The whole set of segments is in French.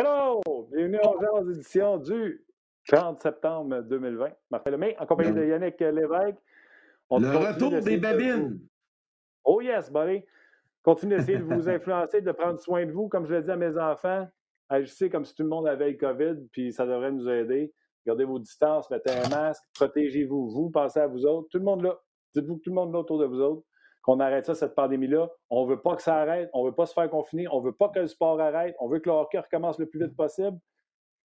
Hello! Bienvenue aux éditions du 30 septembre 2020. Martin Lemay, en compagnie de Yannick Lévesque. On le retour des babines. Oh yes, buddy. Continuez d'essayer de vous influencer, de prendre soin de vous. Comme je l'ai dit à mes enfants, agissez comme si tout le monde avait le COVID, puis ça devrait nous aider. Gardez vos distances, mettez un masque, protégez-vous, vous, pensez à vous autres. Tout le monde là. Dites-vous que tout le monde là autour de vous autres qu'on arrête ça, cette pandémie-là. On ne veut pas que ça arrête, on ne veut pas se faire confiner, on ne veut pas que le sport arrête, on veut que le hockey recommence le plus vite possible.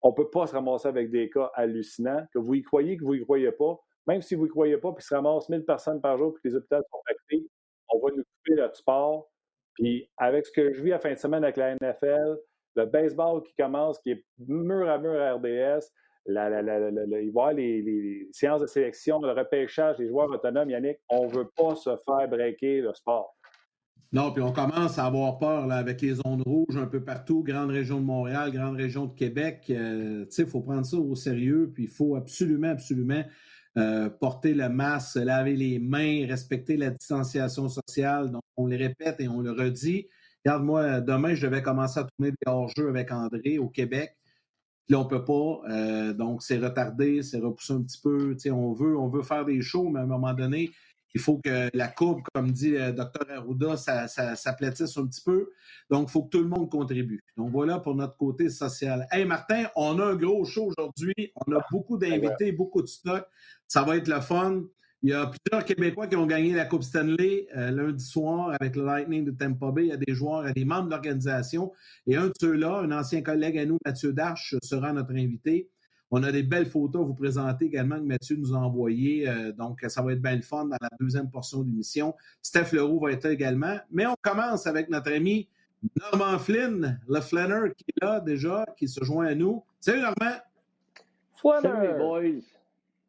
On ne peut pas se ramasser avec des cas hallucinants, que vous y croyez, que vous y croyez pas. Même si vous y croyez pas, puis se ramasse 1000 personnes par jour, puis que les hôpitaux sont actifs, on va nous couper notre sport. Puis avec ce que je vis la fin de semaine avec la NFL, le baseball qui commence, qui est mur à mur à RDS, la, la, la, les, les, séances de sélection, le repêchage, les joueurs autonomes, Yannick, on ne veut pas se faire breaker le sport. Non, puis on commence à avoir peur là, avec les zones rouges un peu partout, grande région de Montréal, grande région de Québec. Euh, il faut prendre ça au sérieux, puis il faut absolument, absolument euh, porter le masque, laver les mains, respecter la distanciation sociale. Donc, on le répète et on le redit. Regarde-moi, demain, je devais commencer à tourner des hors-jeux avec André au Québec. Puis là, on ne peut pas. Euh, donc, c'est retardé, c'est repoussé un petit peu. on veut, on veut faire des shows, mais à un moment donné, il faut que la courbe, comme dit le docteur Arruda, ça, s'aplatisse un petit peu. Donc, il faut que tout le monde contribue. Donc, voilà pour notre côté social. Hey, Martin, on a un gros show aujourd'hui. On a beaucoup d'invités, beaucoup de stocks. Ça va être le fun. Il y a plusieurs Québécois qui ont gagné la Coupe Stanley euh, lundi soir avec le Lightning de Tampa Bay. Il y a des joueurs, il y a des membres de l'organisation. Et un de ceux-là, un ancien collègue à nous, Mathieu Darche, sera notre invité. On a des belles photos à vous présenter également que Mathieu nous a envoyées. Euh, donc, ça va être bien le fun dans la deuxième portion de l'émission. Steph Leroux va être là également. Mais on commence avec notre ami Norman Flynn, le Flanner, qui est là déjà, qui se joint à nous. Salut Normand! Salut boys!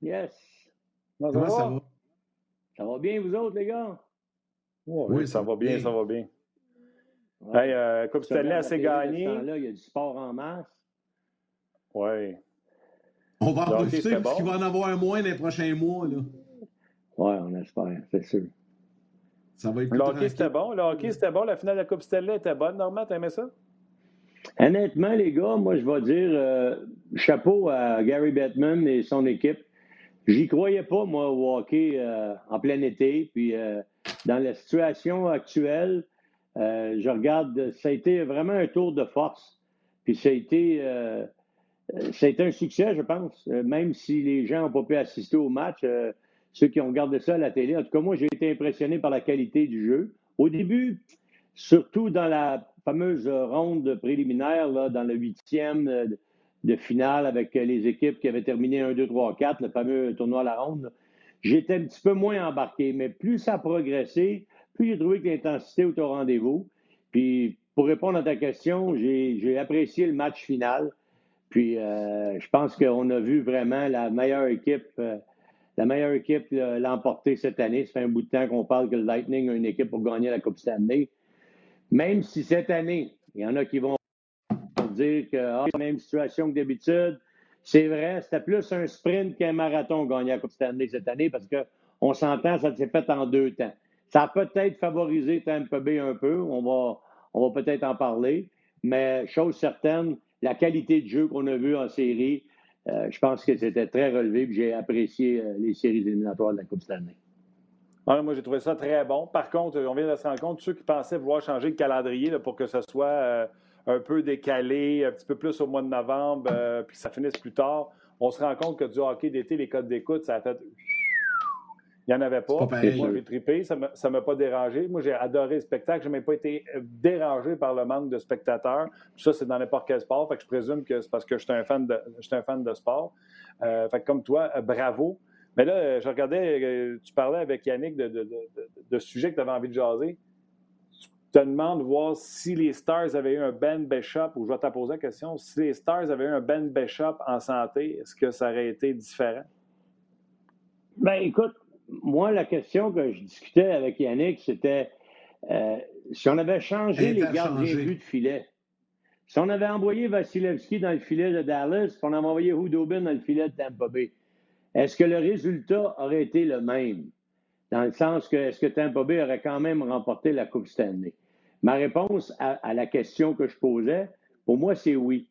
Yes! Comment ça va? Ça va bien, vous autres, les gars? oui, ça, va bien, ça va bien. Ouais. Hey, euh, Coupe Stanley assez gagné. Là, il y a du sport en masse. Oui. On va en profiter parce qu'il va en avoir un moins dans les prochains mois. Là. Oui, on espère, c'est sûr. Ça va être le hockey, c'était bon. Le hockey, c'était bon. La finale de la Coupe Stanley était bonne. Normand, t'aimais ça? Honnêtement, les gars, moi, je vais dire euh, chapeau à Gary Bettman et son équipe. J'y croyais pas, moi, au hockey euh, en plein été. Puis euh, dans la situation actuelle, euh, je regarde, ça a été vraiment un tour de force. Puis ça a été, ça un succès, je pense. même si les gens n'ont pas pu assister au match, ceux qui ont regardé ça à la télé, en tout cas, moi, j'ai été impressionné par la qualité du jeu. Au début, surtout dans la fameuse ronde préliminaire, là, dans le huitième de finale avec euh, les équipes qui avaient terminé 1, 2, 3, 4, le fameux tournoi à la ronde, j'étais un petit peu moins embarqué. Mais plus ça a progressé, plus j'ai trouvé que l'intensité était au rendez-vous. Puis, pour répondre à ta question, j'ai apprécié le match final. Puis, euh, je pense qu'on a vu vraiment la meilleure équipe, euh, la meilleure équipe l'emporter cette année. Ça fait un bout de temps qu'on parle que le Lightning a une équipe pour gagner la Coupe Stanley. Même si cette année, il y en a qui vont dire que ah, la même situation que d'habitude. C'est vrai, c'était plus un sprint qu'un marathon gagné à Coupe Stanley cette année parce qu'on s'entend, ça s'est fait en deux temps. Ça a peut-être favorisé Tampa Bay un peu, on va, on va peut-être en parler, mais chose certaine, la qualité de jeu qu'on a vu en série, euh, je pense que c'était très relevé, j'ai apprécié euh, les séries éliminatoires de la Coupe Stanley. moi, j'ai trouvé ça très bon. Par contre, on vient de se rendre compte, ceux qui pensaient vouloir changer le calendrier pour que ce soit euh, un peu décalé, un petit peu plus au mois de novembre, euh, puis ça finisse plus tard, on se rend compte que du hockey d'été, les codes d'écoute, ça a fait. Il n'y en avait pas. pas moi, j'ai trippé, ça ne m'a pas dérangé. Moi, j'ai adoré le spectacle. Je n'ai même pas été euh, dérangé par le manque de spectateurs. ça, c'est dans n'importe quel sport. Fait que je présume que c'est parce que je suis un fan de, un fan de sport. Euh, fait que comme toi, bravo. Mais là, je regardais, tu parlais avec Yannick de, de, de, de sujets que tu avais envie de jaser te demande de voir si les Stars avaient eu un Ben Bishop, ou je vais te poser la question, si les Stars avaient eu un Ben Bishop en santé, est-ce que ça aurait été différent? Ben écoute, moi, la question que je discutais avec Yannick, c'était euh, si on avait changé les gardiens de filet, si on avait envoyé Vasilevski dans le filet de Dallas, si on avait envoyé Hudobin dans le filet de Tampa Bay, est-ce que le résultat aurait été le même? Dans le sens que est-ce que Tampa Bay aurait quand même remporté la Coupe Stanley? Ma réponse à, la question que je posais, pour moi, c'est oui.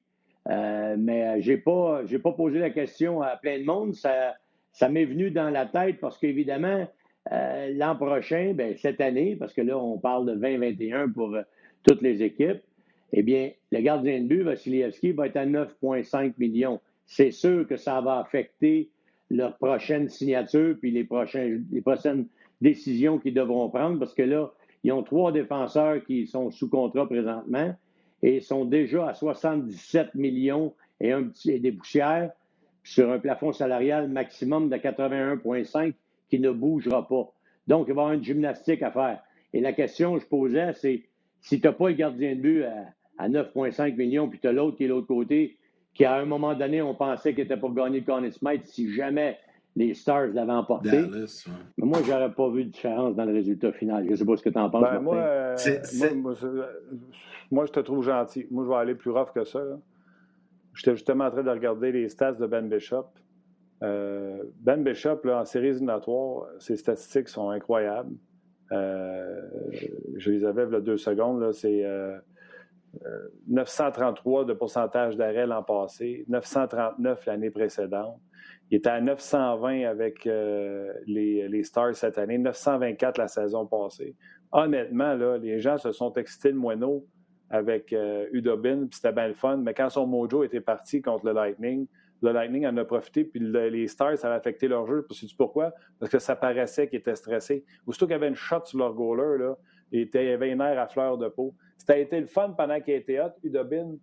Euh, mais je n'ai pas, pas posé la question à plein de monde. Ça, ça m'est venu dans la tête parce qu'évidemment, euh, l'an prochain, ben, cette année, parce que là, on parle de 2021 pour euh, toutes les équipes, eh bien, le gardien de but, Vassilievski, va être à 9,5 millions. C'est sûr que ça va affecter leur prochaine signature puis les, les prochaines décisions qu'ils devront prendre parce que là, ils ont trois défenseurs qui sont sous contrat présentement et sont déjà à 77 millions et, des poussières sur un plafond salarial maximum de 81,5 qui ne bougera pas. Donc, il va y avoir une gymnastique à faire. Et la question que je posais, c'est si tu n'as pas le gardien de but à, 9,5 millions, puis tu as l'autre qui est de l'autre côté, qui à un moment donné, on pensait qu'il était pour gagner le Conn Smith si jamais les Stars l'avaient emporté. Mais moi, je n'aurais pas vu de différence dans le résultat final. Je ne sais pas ce que tu en penses. Ben, moi, euh, moi, je te trouve gentil. Moi, je vais aller plus rough que ça. J'étais justement en train de regarder les stats de Ben Bishop. Euh, ben Bishop, là, en séries éliminatoires, ses statistiques sont incroyables. Euh, je les avais a deux secondes. C'est 933 de pourcentage d'arrêt l'an passé, 939 l'année précédente. Il était à 920 avec euh, les, Stars cette année, 924 la saison passée. Honnêtement, là, les gens se sont excités de moineau avec euh, Udobin, puis c'était bien le fun. Mais quand son mojo était parti contre le Lightning, le Lightning en a profité, puis les Stars, ça a affecté leur jeu. Sais-tu pourquoi? Parce que ça paraissait qu'ils étaient stressés. Aussitôt qu'il y avait une shot sur leur goaler, là, il y avait une air à fleur de peau. C'était été le fun pendant qu'il était hot, Udobin,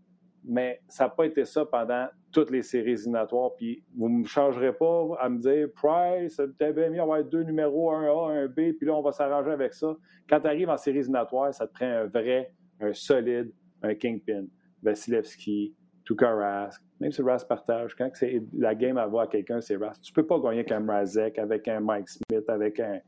mais ça n'a pas été ça pendant toutes les séries éliminatoires. Puis vous ne me changerez pas à me dire Price, peut-être bien mieux avoir deux numéros, un A, un B, puis là, on va s'arranger avec ça. Quand tu arrives en séries éliminatoires, ça te prend un vrai, un solide, un kingpin. Vasilevski, Tuka Rask, même si Rask partage, quand c'est la game à voir à quelqu'un, c'est Rask. Tu ne peux pas gagner avec un avec un Mike Smith, avec un,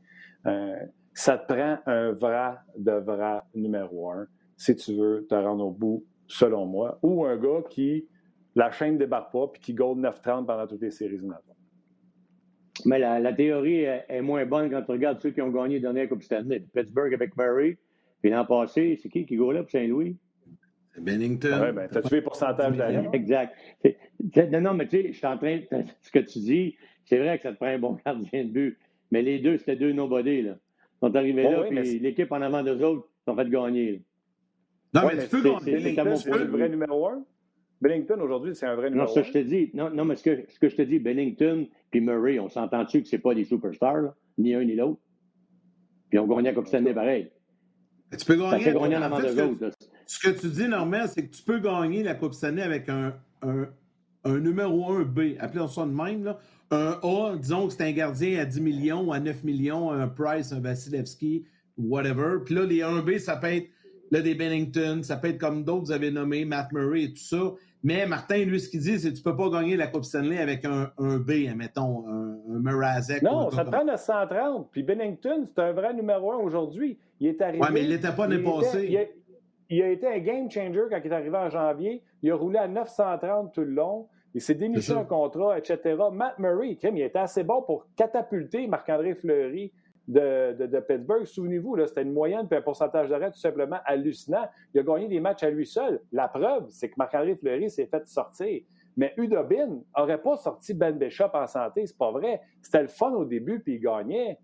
Ça te prend un vrai de vrai numéro un si tu veux te rendre au bout selon moi, ou un gars qui, la chaîne ne débarque pas puis qui gold 9-30 pendant toutes les séries éliminatoires. Mais la, théorie est, moins bonne quand tu regardes ceux qui ont gagné la dernière Coupe Stanley. Pittsburgh avec Murray, puis l'an passé, c'est qui qui là pour Saint-Louis? Bennington. Oui, ben, t'as tué le pourcentage d'arrêt. Exact. Non, non, mais tu sais, je suis en train. Ce que tu dis, c'est vrai que ça te prend un bon gardien de but. Mais les deux, c'était deux nobody, là. Ils sont arrivés là, puis l'équipe en avant d'eux autres sont fait gagner. Non, mais, tu peux Bennington, c'est le vrai numéro un. Bennington, aujourd'hui, c'est un vrai numéro non, ça, je te dis. Non, non mais ce que, ce que je te dis, Bennington puis Murray, on s'entend-tu que c'est pas des superstars, ni un ni l'autre? Puis on gagne la Coupe Stanley pareil. tu peux gagner. Ça gagner en avant de l'autre. Ce que tu dis, Normand, c'est que tu peux gagner la Coupe Stanley avec un, un, un numéro 1 B. Appelons ça de même. Là. Un A, disons que c'est un gardien à 10 millions, à 9 millions, un Price, un Vasilevski, whatever. Puis là, les 1B, ça peut être là, des Bennington, ça peut être comme d'autres, vous avez nommé, Matt Murray et tout ça. Mais Martin, lui, ce qu'il dit, c'est que tu ne peux pas gagner la Coupe Stanley avec un, un B, mettons, un, un Mrazek. Non, ça te prend le 130. Puis Bennington, c'est un vrai numéro un aujourd'hui. Il est arrivé. Oui, mais il n'était pas l'année passée. Il, a été un game changer quand il est arrivé en janvier. Il a roulé à 930 tout le long. Il s'est déniché un contrat, etc. Matt Murray, il était assez bon pour catapulter Marc-André Fleury de, Pittsburgh. Souvenez-vous, c'était une moyenne puis un pourcentage d'arrêt tout simplement hallucinant. Il a gagné des matchs à lui seul. La preuve, c'est que Marc-André Fleury s'est fait sortir. Mais Udobin n'aurait pas sorti Ben Bishop en santé, c'est pas vrai. C'était le fun au début, puis il gagnait.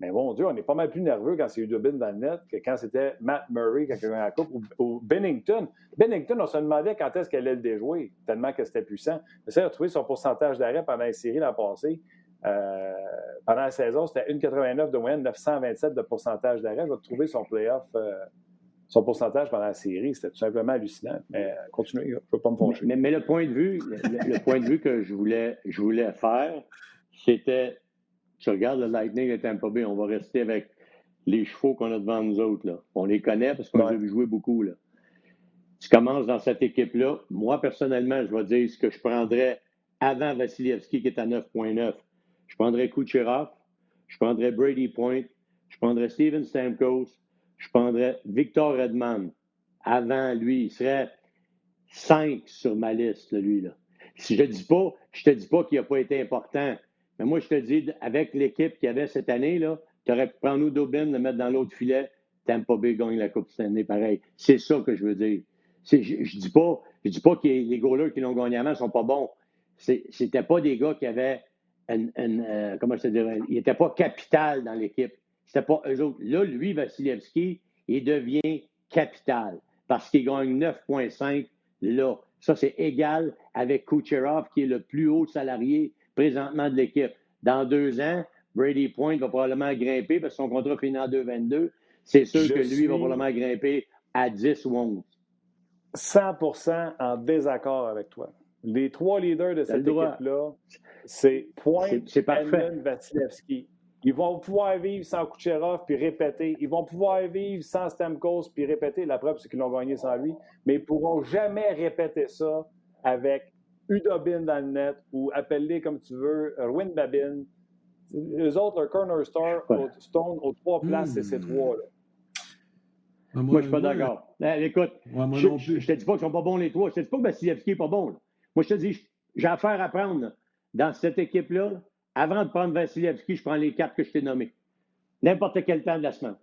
Mais bon Dieu, on est pas mal plus nerveux quand c'est Udobin dans le net que quand c'était Matt Murray quand il a gagné la Coupe ou, Bennington. Bennington, on se demandait quand est-ce qu'elle allait le déjouer, tellement que c'était puissant. Mais ça, il a trouvé son pourcentage d'arrêt pendant la série l'an passé. Euh, pendant la saison, c'était 1,89 de moyenne, 927 de pourcentage d'arrêt. Je vais trouver son playoff, euh, son pourcentage pendant la série. C'était tout simplement hallucinant. Mais euh, continuez, je ne veux pas me fâcher. Mais, le point de vue, le, point de vue que je voulais, je voulais faire, c'était tu regardes le Lightning et Tampa Bay, on va rester avec les chevaux qu'on a devant nous autres. Là. On les connaît parce qu'on a vu jouer beaucoup. Là. Tu commences dans cette équipe-là. Moi, personnellement, je vais dire ce que je prendrais avant Vassilievski, qui est à 9,9. Je prendrais Kucherov, je prendrais Brady Point, je prendrais Steven Stamkos, je prendrais Victor Redman. Avant lui, il serait 5 sur ma liste, lui. Là. Si je ne dis pas, je te dis pas qu'il n'a pas été important. Mais moi, je te dis, avec l'équipe qu'il y avait cette année, tu aurais pu prendre Udobin, le mettre dans l'autre filet, Tampa Bay gagne la Coupe Stanley pareil. C'est ça que je veux dire. Je ne dis pas, Je dis pas que les goalers qui l'ont gagné avant ne sont pas bons. C'était pas des gars qui avaient une, euh, comment je te dirais, il n'était pas capital dans l'équipe. C'était pas eux autres. Là, lui, Vasilevski, il devient capital parce qu'il gagne 9,5 là. Ça, c'est égal avec Kucherov, qui est le plus haut salarié présentement de l'équipe. Dans deux ans, Brady Point va probablement grimper parce que son contrat finit en 2,22. C'est sûr que lui va probablement grimper à 10 ou 11. 100% en désaccord avec toi. Les trois leaders de cette équipe-là, c'est Point, Edmund, Vasilevski. Ils vont pouvoir vivre sans Kucherov puis répéter. Ils vont pouvoir vivre sans Stamkos puis répéter. La preuve, c'est qu'ils l'ont gagné sans lui. Mais ils ne pourront jamais répéter ça avec Udobin dans le net ou appelle comme tu veux, Erwin Babin. Les autres, un corner star, Stone, aux trois places, c'est ces hmm. trois-là. Moi, moi, je suis pas d'accord. Eh, écoute, je, ne te dis pas qu'ils sont pas bons les trois. Je te dis pas que Vasilevski n'est pas bon. Moi, je te dis, j'ai affaire à prendre dans cette équipe-là. Avant de prendre Vasilevski, je prends les quatre que je t'ai nommés. N'importe quel temps de la semaine.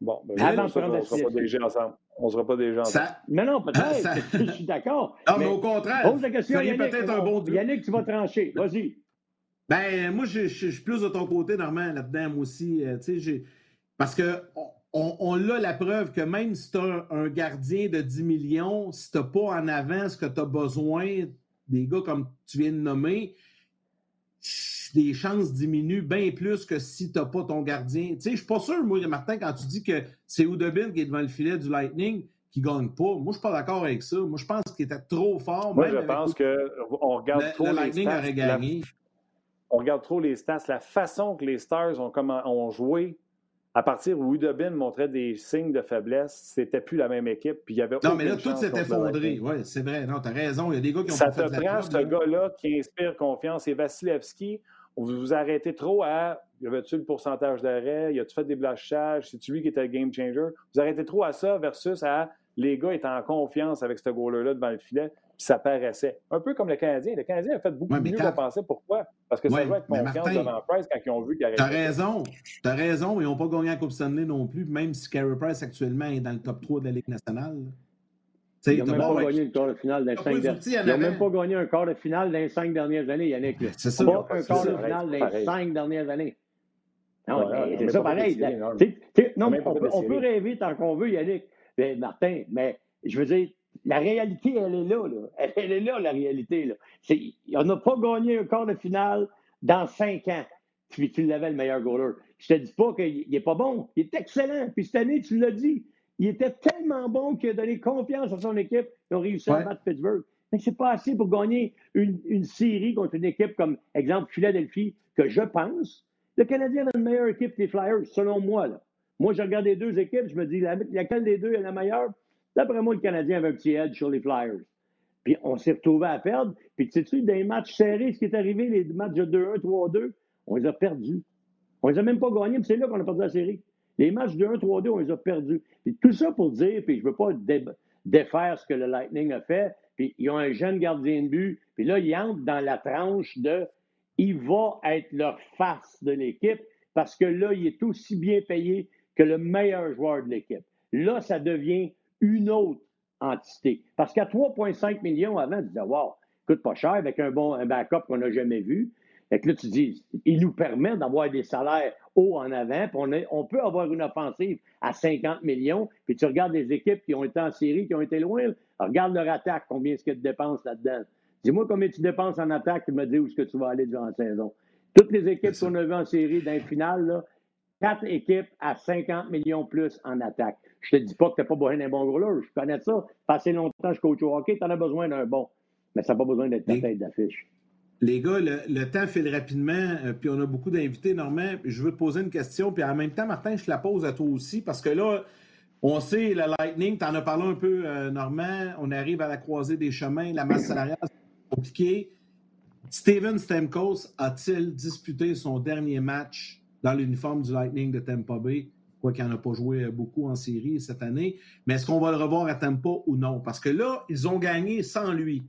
Bon, ben, Avant de prendre on ne sera pas déjà ensemble. On ne sera pas déjà ensemble. Mais non, peut-être. je suis d'accord. Non, mais, au contraire. Pose la question, Yannick. peut-être un bon Yannick, tu vas trancher. Vas-y. Ben, moi, je, suis plus de ton côté, Normand, là-dedans, moi aussi. Euh, parce que on, a la preuve que même si tu as un gardien de 10 millions, si tu n'as pas en avant ce que tu as besoin, des gars comme tu viens de nommer, les chances diminuent bien plus que si tu n'as pas ton gardien. Tu sais, je suis pas sûr, moi, Martin, quand tu dis que c'est Oudobin qui est devant le filet du Lightning qui gagne pas, moi, je suis pas d'accord avec ça. Moi, je pense qu'il était trop fort. Moi, je pense qu'on regarde trop le Lightning les aurait gagné. on regarde trop les stats. La façon que les Stars ont, ont joué à partir où Udobin montrait des signes de faiblesse, c'était plus la même équipe. Puis il y avait non, mais là, tout s'est effondré. Oui, c'est vrai. Non, tu as raison. Il y a des gars qui ont Ça te prend ce gars-là qui inspire confiance. Et Vasilevski, vous vous arrêtez trop à y avait-tu le pourcentage d'arrêt, y a-tu fait des blanchages, c'est-tu lui qui était le game changer? Vous arrêtez trop à ça versus à les gars étant en confiance avec ce goaler-là devant le filet, ça paraissait. Un peu comme le Canadien. Le Canadien a fait beaucoup mieux qu'on pensait. Pourquoi? Parce que ça doit être confiance devant Price quand ils ont vu qu'il Tu T'as raison. T'as raison. Ils n'ont pas gagné la Coupe Stanley non plus, même si Carey Price actuellement est dans le top 3 de la Ligue nationale. Ils n'ont même pas gagné le quart de finale dans les cinq dernières Ils n'ont même pas gagné un quart de finale dans les cinq dernières années, Yannick. C'est ça. Pas un quart de finale dans les cinq dernières années. Non, c'est ça pareil. Non, on peut rêver tant qu'on veut, Yannick. Martin, mais je veux dire, la réalité, elle est là. là. Elle, est là, la réalité. Là. on n'a pas gagné un quart de finale dans cinq ans. Puis tu l'avais le meilleur goaler. Je te dis pas qu'il n'est pas bon. Il est excellent. Puis cette année, tu l'as dit. Il était tellement bon qu'il a donné confiance à son équipe. Ils ont réussi à battre Pittsburgh. Mais c'est pas assez pour gagner une, une, série contre une équipe comme, exemple, Philadelphie, que je pense, le Canadien a une meilleure équipe que les Flyers, selon moi. Là. Moi, je regarde les deux équipes, je me dis, laquelle des deux est la meilleure? D'après moi, le Canadien avait un petit edge sur les Flyers. Puis on s'est retrouvé à perdre. Puis tu sais-tu, des matchs serrés, ce qui est arrivé, les matchs de 2-1, 3-2, on les a perdus. On les a même pas gagnés, puis c'est là qu'on a perdu la série. Les matchs de 1, 3, 2, on les a perdus. Puis tout ça pour dire, puis je veux pas défaire ce que le Lightning a fait, puis ils ont un jeune gardien de but, puis là, ils entrent dans la tranche de il va être leur face de l'équipe parce que là, il est aussi bien payé que le meilleur joueur de l'équipe. Là, ça devient une autre entité. Parce qu'à 3,5 millions avant, tu disais, wow, coûte pas cher avec un bon backup qu'on n'a jamais vu. Et que là, tu dis, il nous permet d'avoir des salaires hauts en avant, puis on, on, peut avoir une offensive à 50 millions, puis tu regardes les équipes qui ont été en série, qui ont été loin, regarde leur attaque, combien est-ce que tu dépenses là-dedans. Dis-moi combien tu dépenses en attaque, tu me dis où est-ce que tu vas aller durant la saison. Toutes les équipes qu'on a vues en série dans les finales, là, quatre équipes à 50 millions plus en attaque. Je te dis pas que tu n'as pas besoin d'un bon gros Je connais ça. Passé longtemps, je coach au hockey, tu en as besoin d'un bon. Mais ça n'a pas besoin d'être ta tête d'affiche. Les gars, le, temps file rapidement, euh, puis on a beaucoup d'invités, Normand. Je veux te poser une question, puis en même temps, Martin, je la pose à toi aussi, parce que là, on sait, le Lightning, tu en as parlé un peu, euh, Normand, on arrive à la croisée des chemins, la masse salariale, c'est compliqué. Steven Stamkos a-t-il disputé son dernier match dans l'uniforme du Lightning de Tampa Bay? Quoi qu'il n'en a pas joué beaucoup en série cette année. Mais est-ce qu'on va le revoir à Tampa ou non? Parce que là, ils ont gagné sans lui.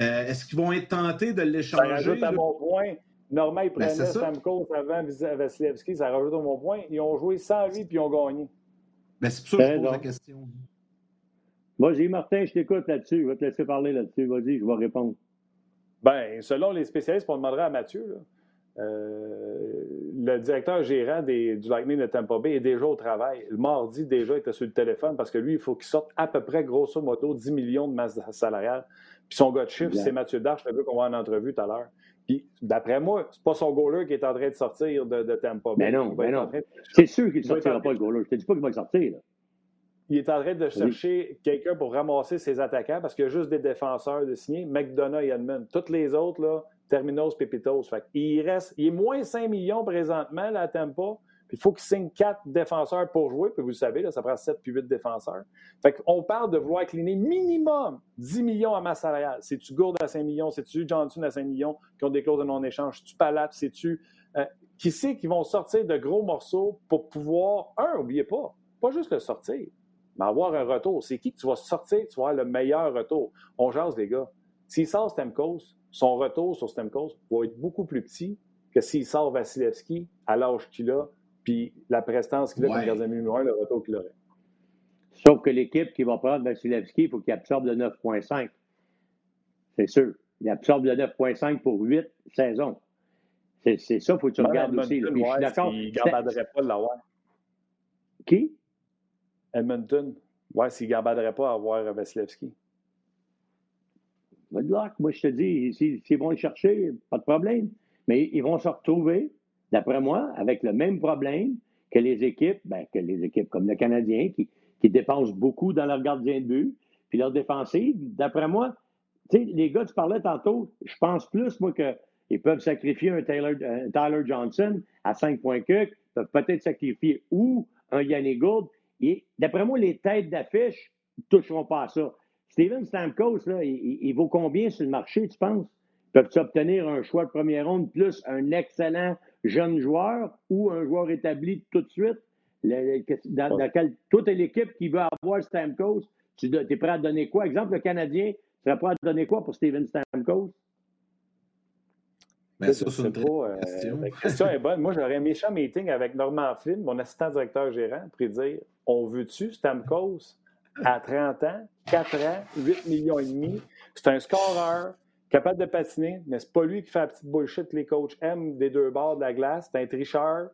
Euh, est-ce qu'ils vont être tentés de l'échanger? Ça rajoute à mon point. Normalement, ils ben, prenaient Stamkos avant Vasilevski, ça rajoute à mon point. Ils ont joué sans lui puis ils ont gagné. Ben, c'est pour ça que je pose la question. Vas-y, Martin, je t'écoute là-dessus. Je vais te laisser parler là-dessus. Vas-y, je vais répondre. Bien, selon les spécialistes, on demandera à Mathieu, euh, le directeur gérant du Lightning de Tampa Bay est déjà au travail. Le mardi, déjà, il était sur le téléphone parce que lui, il faut qu'il sorte à peu près, grosso modo, 10 millions de masse salariale. Puis son gars de chiffre, c'est Mathieu Darche, le gars qu'on va en entrevue tout à l'heure. Puis, d'après moi, c'est pas son goaler qui est en train de sortir de, de Tampa Bay. Mais non, mais non. C'est sûr qu'il ne sortira pas le goaler. Je te dis pas qu'il va le sortir. Là il est en train de chercher quelqu'un pour ramasser ses attaquants parce qu'il y a juste des défenseurs de signer, McDonough et Edmund. Toutes les autres, là, Terminos, Pepitos. Fait il reste, il est moins 5 millions présentement là, à Tampa. Puis il faut qu'il signe 4 défenseurs pour jouer. Puis vous le savez, là, ça prend 7 puis 8 défenseurs. Fait qu'on parle de vouloir cleaner minimum 10 millions à masse salariale. C'est-tu Gourde à 5 millions? C'est-tu Johnson à 5 millions qui ont des clauses de non-échange? C'est-tu Palap? C'est-tu. Euh, qui sait qu'ils vont sortir de gros morceaux pour pouvoir, un, n'oubliez pas, pas juste le sortir, mais avoir un retour. C'est qui que tu vas sortir, tu vas avoir le meilleur retour. On jase, les gars. S'il sort Stemkos, son retour sur Stemkos va être beaucoup plus petit que s'il sort Vasilevski à l'âge qu'il a, puis la prestance qu'il a comme gardien numéro un, le retour qu'il aurait. Sauf que l'équipe qui va prendre Vasilevski, il faut qu'il absorbe le 9,5. C'est sûr. Il absorbe le 9,5 pour 8 saisons. C'est ça, il faut que tu regardes aussi. je suis d'accord. Il ne garderait pas de l'avoir. Qui? Edmonton. Ouais, s'il ne pas à avoir Vasilevski. Good luck. Moi, je te dis, s'ils vont le chercher, pas de problème. Mais ils vont se retrouver, d'après moi, avec le même problème que les équipes, ben, que les équipes comme le Canadien, qui, qui dépensent beaucoup dans leur gardien de but, puis leur défensive. D'après moi, les gars, tu parlais tantôt, je pense plus, moi, qu'ils peuvent sacrifier un Tyler, Tyler Johnson à 5 points que, peuvent peut-être sacrifier ou un Yannick Gould. Et d'après moi, les têtes d'affiche ne toucheront pas à ça. Steven Stamkos, là, il, vaut combien sur le marché, tu penses? Peuvent-ils obtenir un choix de première ronde plus un excellent jeune joueur ou un joueur établi tout de suite? dans, dans toute l'équipe qui veut avoir Stamkos, tu es prêt à donner quoi? Exemple, le Canadien, tu serais prêt à donner quoi pour Steven Stamkos? Ben, ça, c'est une euh, La question est bonne. Moi, j'aurais un méchant meeting avec Normand Flynn, mon assistant directeur gérant, pour dire on veut-tu Stamkos à 30 ans, 4 ans, 8 millions et demi? C'est un scoreur, capable de patiner, mais c'est pas lui qui fait la petite bullshit que les coachs aiment des deux bords de la glace. C'est un tricheur.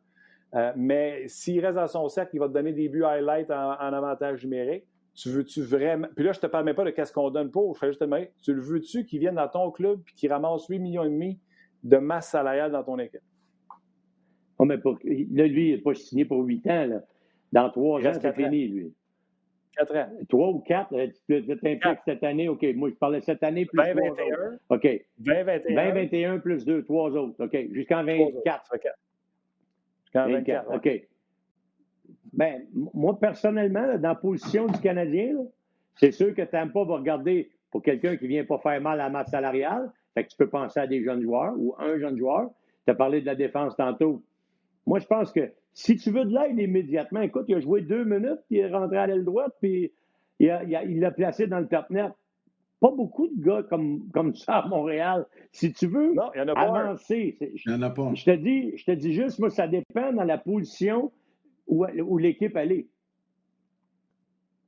Euh, mais s'il reste dans son cercle, il va te donner des buts highlight en, avantage numérique. Tu veux-tu vraiment. Puis là, je te parle même pas de qu'est-ce qu'on donne pour. Je fais juste te Tu le veux-tu qu'il vienne dans ton club et qu'il ramasse 8 millions et demi de masse salariale dans ton équipe? Oh, mais pour... là, lui, il n'est pas signé pour 8 ans. Là. Dans 3 ans, c'est fini, lui. 4 ans. 3 ou 4, euh, tu t'impliques cette année. OK, moi, je parlais cette année plus 2021. OK. 2021. 2021 plus 2, 3 autres. OK. Jusqu'en 24. Jusqu'en 24. OK. Ben, moi, personnellement, dans la position du Canadien, c'est sûr que Tampa va regarder pour quelqu'un qui ne vient pas faire mal à la masse salariale. Fait que tu peux penser à des jeunes joueurs ou un jeune joueur. Tu as parlé de la défense tantôt. Moi, je pense que si tu veux de l'aide immédiatement, écoute, il a joué deux minutes, puis il est rentré à l'aile droite, puis il l'a placé dans le top-net. Pas beaucoup de gars comme, comme ça à Montréal. Si tu veux avancer, il n'y en a pas. Je te, dis, je te dis juste, moi, ça dépend dans la position où, où l'équipe elle est.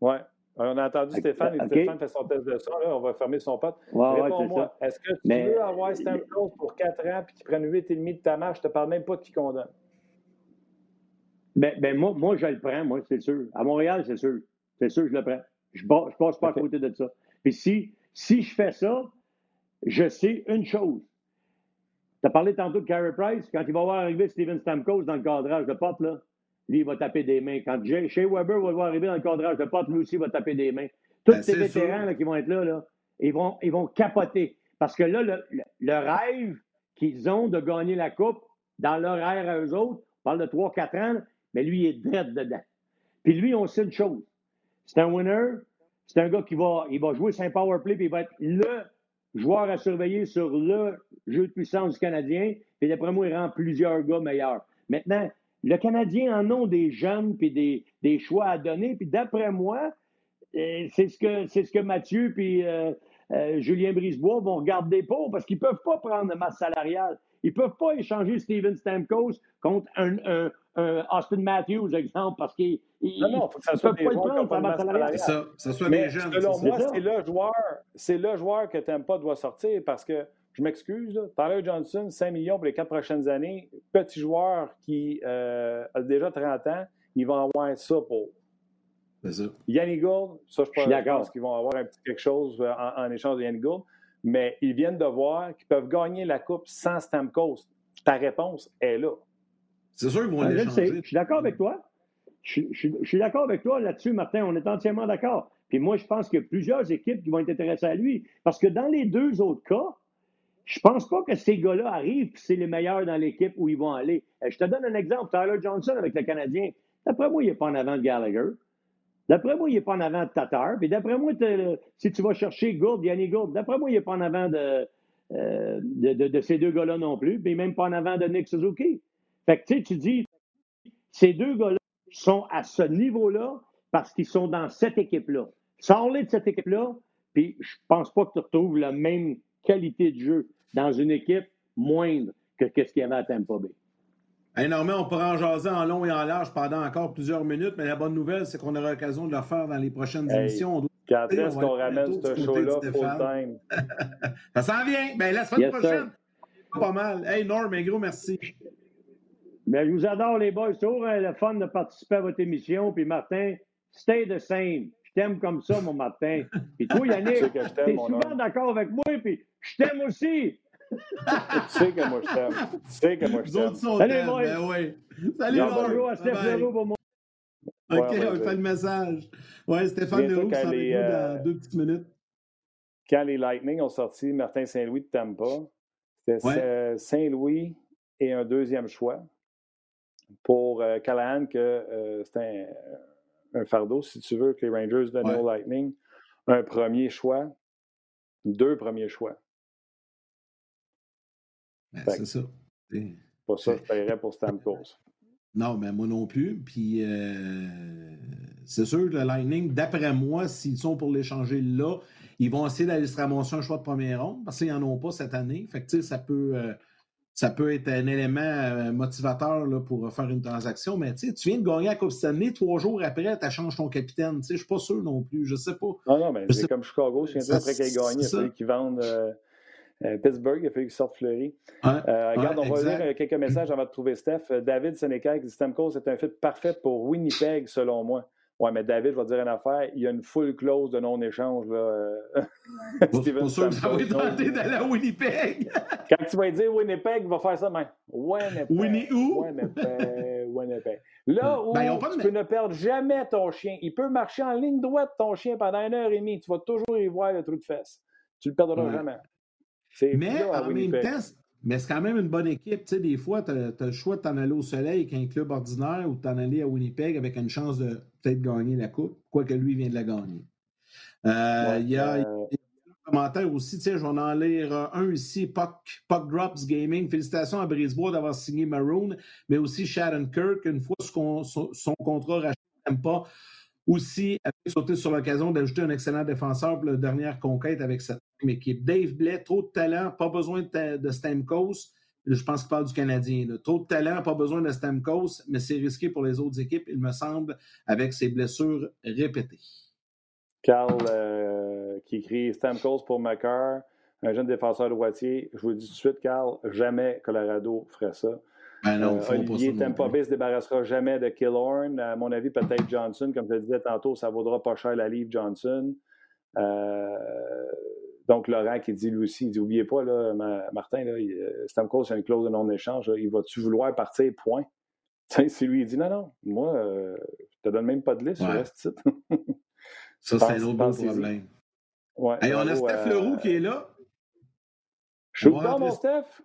Oui. On a entendu Stéphane, et Stéphane fait son test de son, là, on va fermer son pote. Réponds-moi, est-ce que tu veux avoir Stamkos pour 4 ans puis qu'il prenne 8,5 de ta marche? Je ne te parle même pas de qui qu'on donne. Ben, ben moi, moi, je le prends, moi, c'est sûr. À Montréal, c'est sûr. C'est sûr, je le prends. Je ne passe pas à côté de ça. Puis si, si je fais ça, je sais une chose. Tu as parlé tantôt de Carey Price. Quand il va voir arriver Steven Stamkos dans le cadrage de pop, là, lui, il va taper des mains. Quand Shea Weber va voir arriver dans le cadrage de pop, lui aussi, il va taper des mains. Tous ben, ces vétérans là, qui vont être là, là ils, vont, ils vont capoter. Parce que là, le, le rêve qu'ils ont de gagner la Coupe, dans leur ère à eux autres, on parle de 3-4 ans, mais lui, il est drette dedans. Puis lui, on sait une chose. C'est un winner. C'est un gars qui va, il va jouer saint power play, puis il va être le joueur à surveiller sur le jeu de puissance du Canadien. Puis d'après moi, il rend plusieurs gars meilleurs. Maintenant, le Canadien en ont des jeunes puis des, des choix à donner. Puis d'après moi, euh, c'est ce que c'est ce que Mathieu puis euh, euh, Julien Brisebois vont regarder pas parce qu'ils peuvent pas prendre de masse salariale. Ils peuvent pas échanger Steven Stamkos contre un, un Austin Matthews, exemple, parce qu'il non, non, faut que ça soit des joueurs qui ont pas de C'est ça, ça soit Mais des jeunes. selon c'est moi, ça. c'est le joueur, c'est le joueur que tu pas doit sortir parce que je m'excuse, là, Tyler Johnson, 5 millions pour les quatre prochaines années, petit joueur qui euh, a déjà 30 ans, il va avoir ça pour. C'est ça. Yannick Gould, ça, je, Je suis pense- je d'accord. pense qu'ils vont avoir un petit quelque chose euh, en, en échange de Yannick Gould, mais ils viennent de voir qu'ils peuvent gagner la Coupe sans Stamkos. Ta réponse est là. C'est sûr qu'ils vont Ben, l'échanger. Je suis d'accord avec toi. Je, je- je suis d'accord avec toi là-dessus, Martin. On est entièrement d'accord. Puis moi, je pense qu'il y a plusieurs équipes qui vont être intéressées à lui. Parce que dans les deux autres cas, je pense pas que ces gars-là arrivent c'est les meilleurs dans l'équipe où ils vont aller. Euh, Je te donne un exemple. Tyler Johnson avec le Canadien. D'après moi, il n'est pas en avant de Gallagher. D'après moi, il n'est pas en avant de Tatar. Puis d'après moi, le- si tu vas chercher Gould, Yannick Gould, d'après moi, il n'est pas en avant de, euh, de, ces deux gars-là non plus. Puis même pas en avant de Nick Suzuki. Fait que tu sais, tu dis, ces deux gars-là sont à ce niveau-là parce qu'ils sont dans cette équipe-là. Sors-les de cette équipe-là, puis je pense pas que tu retrouves la même qualité de jeu dans une équipe moindre que ce qu'il y avait à Tampa Bay. Hey, Normand, on pourra en jaser en long et en large pendant encore plusieurs minutes, mais la bonne nouvelle, c'est qu'on aura l'occasion de le faire dans les prochaines Hey. émissions. On doit- Quand est-ce qu'on ramène ce show-là full-time? Ça s'en vient. Ben, la semaine Yes, sir. prochaine, pas mal. Hey, Norm, un gros merci. Mais je vous adore, les boys. C'est toujours euh, le fun de participer à votre émission. Puis Martin, stay the same. Je t'aime comme ça, mon Martin. Puis toi, Yannick, t'es souvent d'accord avec moi, puis je t'aime aussi. Tu sais que moi je t'aime. Tu sais que moi je t'aime. Salut, boys. ben. Salut, Non. Bonjour à Steph Bye-bye. Leroux pour moi. OK, Ouais, ouais, on fait le message. Ouais, Stéphane Leroux, ça les, nous euh, dans deux petites minutes. Quand les Lightning ont sorti Martin Saint-Louis de Tampa, c'était Ouais. euh, Saint-Louis et un deuxième choix. Pour euh, Callahan, que euh, c'était un, un fardeau, si tu veux, que les Rangers donnent Ouais. au Lightning. Un premier choix, deux premiers choix. Ben, c'est ça. Pas ça, je paierais pour Stamkos. Non, mais moi non plus. Puis euh, c'est sûr que le Lightning, d'après moi, s'ils sont pour l'échanger là, ils vont essayer d'aller se ramasser un choix de première ronde parce qu'ils n'en ont pas cette année. Fait que ça peut, euh, ça peut être un élément euh, motivateur là, pour faire une transaction. Mais tu viens de gagner la Coupe Stanley, trois jours après, tu changes ton capitaine. Je suis pas sûr non plus. Je sais pas. Non, non, mais c'est comme Chicago, je Ça, après qu'il ait gagné, il c'est ça. qu'ils vendent Pittsburgh, il a fallu qu'ils sortent Fleury. Euh, regarde, on va lire euh, quelques messages avant de trouver Steph. Euh, David Sénécal dit Stamkos est un fit parfait pour Winnipeg, selon moi. Ouais, mais David, je vais te dire une affaire. Il y a une full clause de non-échange. là, euh, Steven pas sûr que ça va être tenté d'aller à Winnipeg. Quand tu vas dire Winnipeg, il va faire ça demain. Winnipeg. Winnie où? Winnipeg. Winnipeg. Là où Ben, pas de- tu peux ne perdre jamais ton chien. Il peut marcher en ligne droite, ton chien, pendant une heure et demie. Tu vas toujours y voir le trou de fesse. Tu le perdras Ouais. jamais. Mais en même temps, c'est- mais c'est quand même une bonne équipe. Tu sais, des fois, tu as, le choix de t'en aller au soleil avec un club ordinaire ou de t'en aller à Winnipeg avec une chance de peut-être gagner la Coupe, quoique lui vient de la gagner. Euh, Ouais, il y a, euh, un commentaire aussi, tu sais, je vais en lire euh, un ici, Puck, Puck Drops Gaming. Félicitations à Brisebois d'avoir signé Maroon, mais aussi Sharon Kirk, une fois son contrat racheté, n'aime pas. Aussi, a sauté sur l'occasion d'ajouter un excellent défenseur pour la dernière conquête avec cette même équipe. Dave Blais, trop de talent, pas besoin de, de Stamkos. Je pense qu'il parle du Canadien. Trop de talent, pas besoin de Stamkos, mais c'est risqué pour les autres équipes, il me semble, avec ses blessures répétées. Carl euh, qui écrit Stamkos pour Macar, un jeune défenseur droitier. Je vous dis tout de suite, Carl, jamais Colorado ferait ça. Ben non, Euh, Olivier. Bay se débarrassera jamais de Killorn. À mon avis, peut-être Johnson. Comme je le disais tantôt, ça vaudra pas cher la livre Johnson. Euh, donc, Laurent qui dit lui aussi, il dit Oubliez pas, là, Ma- Martin, là, il- euh, Stamkos a une clause de non-échange. là. Il va-tu vouloir partir Point? Si lui, il dit Non, non, moi, euh, je te donne même pas de liste, je Ouais. reste ici. Ça, c'est un autre pensez-y. problème. Ouais, Hey, on a Steph euh, Leroux qui est là. Shoot down, mon Steph.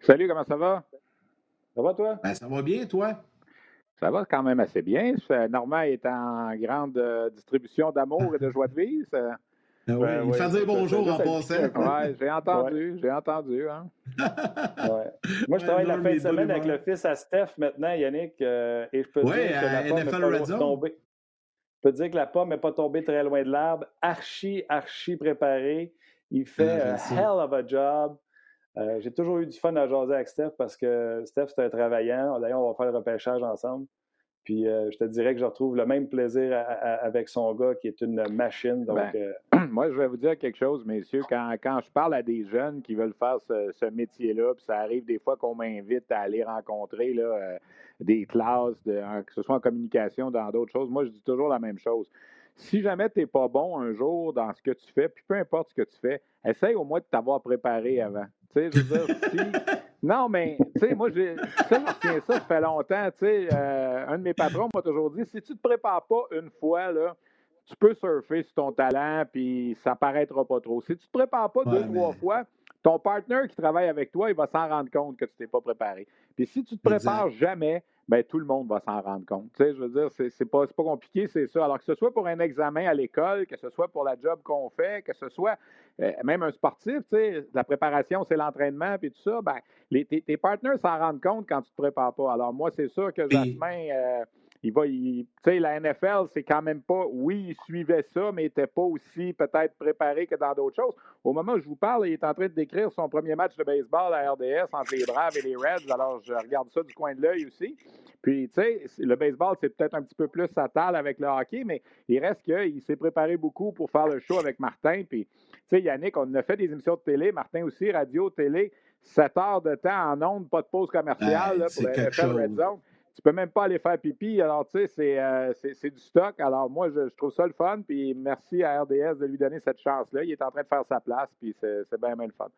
Salut, comment ça va? Ça va, toi? Ben, ça va bien, toi? Ça va quand même assez bien. Normand est en grande euh, distribution d'amour et de joie de vivre. ça- oui, Ben il oui, fait dire bonjour en passant. Ouais, j'ai entendu, j'ai entendu. Hein? Ouais. Moi, je Ouais, travaille la fin de semaine avec le fils à Steph maintenant, Yannick, euh, et je peux Ouais, dire que la pomme n'est NFL pas. Je peux te dire que la pomme n'est pas tombée très loin de l'arbre. Archi, archi préparé. Il fait Ah, je un hell of a job. Euh, j'ai toujours eu du fun à jaser avec Steph parce que Steph, c'est un travaillant. D'ailleurs, on va faire le repêchage ensemble. Puis euh, je te dirais que je retrouve le même plaisir avec son gars qui est une machine. Donc, ben, euh, moi, je vais vous dire quelque chose, messieurs. Quand, quand je parle à des jeunes qui veulent faire ce, métier-là, puis ça arrive des fois qu'on m'invite à aller rencontrer là, des classes, de, que ce soit en communication, dans d'autres choses, moi, je dis toujours la même chose. Si jamais tu n'es pas bon un jour dans ce que tu fais, puis peu importe ce que tu fais, essaye au moins de t'avoir préparé avant. Tu sais, je veux dire, si, non, mais, tu sais, moi, j'ai, ça, ça, ça fait longtemps. Tu sais, euh, un de mes patrons m'a toujours dit si tu ne te prépares pas une fois, là, tu peux surfer sur ton talent, puis ça paraîtra pas trop. Si tu ne te prépares pas deux, trois fois, ton partenaire qui travaille avec toi, il va s'en rendre compte que tu t'es pas préparé. Puis si tu te prépares jamais, ben, tout le monde va s'en rendre compte. Tu sais, je veux dire, c'est, c'est pas, pas compliqué, c'est ça. Alors que ce soit pour un examen à l'école, que ce soit pour la job qu'on fait, que ce soit euh, même un sportif, tu sais, la préparation, c'est l'entraînement, puis tout ça, ben, les, tes, tes partenaires s'en rendent compte quand tu te prépares pas. Alors moi, c'est sûr que Jasmin, euh, il va, tu sais, la NFL, c'est quand même pas, oui, il suivait ça, mais il n'était pas aussi peut-être préparé que dans d'autres choses. Au moment où je vous parle, il est en train de décrire son premier match de baseball à RDS entre les Braves et les Reds. Alors, je regarde ça du coin de l'œil aussi. Puis, tu sais, le baseball, c'est peut-être un petit peu plus satal avec le hockey, mais il reste qu'il s'est préparé beaucoup pour faire le show avec Martin. Puis, tu sais, Yannick, on a fait des émissions de télé, Martin aussi, radio, télé, 7 heures de temps en ondes, pas de pause commerciale là, pour la NFL Red Zone tu peux même pas aller faire pipi. Alors, tu sais, euh, c'est, du stock. Alors, moi, je, trouve ça le fun. Puis, merci à RDS de lui donner cette chance-là. Il est en train de faire sa place. Puis, c'est, bien, bien le fun.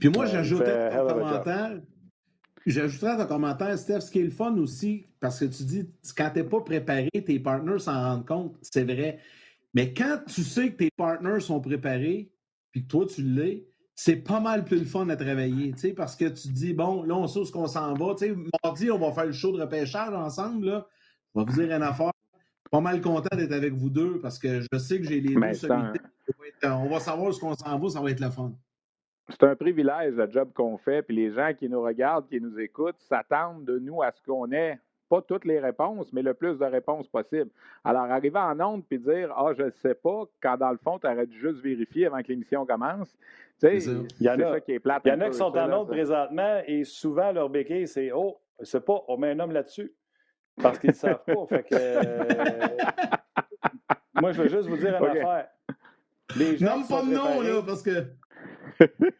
Puis, moi, j'ajouterais un commentaire. J'ajouterais à ton commentaire, Steph, ce qui est le fun aussi, parce que tu dis, quand tu n'es pas préparé, tes partners s'en rendent compte, c'est vrai. Mais quand tu sais que tes partners sont préparés, puis que toi, tu l'es, c'est pas mal plus le fun à travailler, tu sais, parce que tu te dis, bon, là, on sait où qu'on s'en va. Tu sais, mardi, on va faire le show de repêchage ensemble, là. On va vous dire une affaire. Pas mal content d'être avec vous deux parce que je sais que j'ai les deux solidités. On va savoir où qu'on s'en va, ça va être le fun. C'est un privilège, le job qu'on fait, puis les gens qui nous regardent, qui nous écoutent, s'attendent de nous à ce qu'on ait pas toutes les réponses, mais le plus de réponses possible. Alors, arriver en onde puis dire Ah, je ne sais pas, quand dans le fond, tu aurais dû juste vérifier avant que l'émission commence. Tu sais, il y en a qui est plate. Il y en a qui sont en onde présentement et souvent, leur béquille, c'est Oh, c'est pas, on met un homme là-dessus. Parce qu'ils ne savent pas. Fait que, euh, moi, je veux juste vous dire une affaire. Les gens Nomme pas de nom, là, parce que.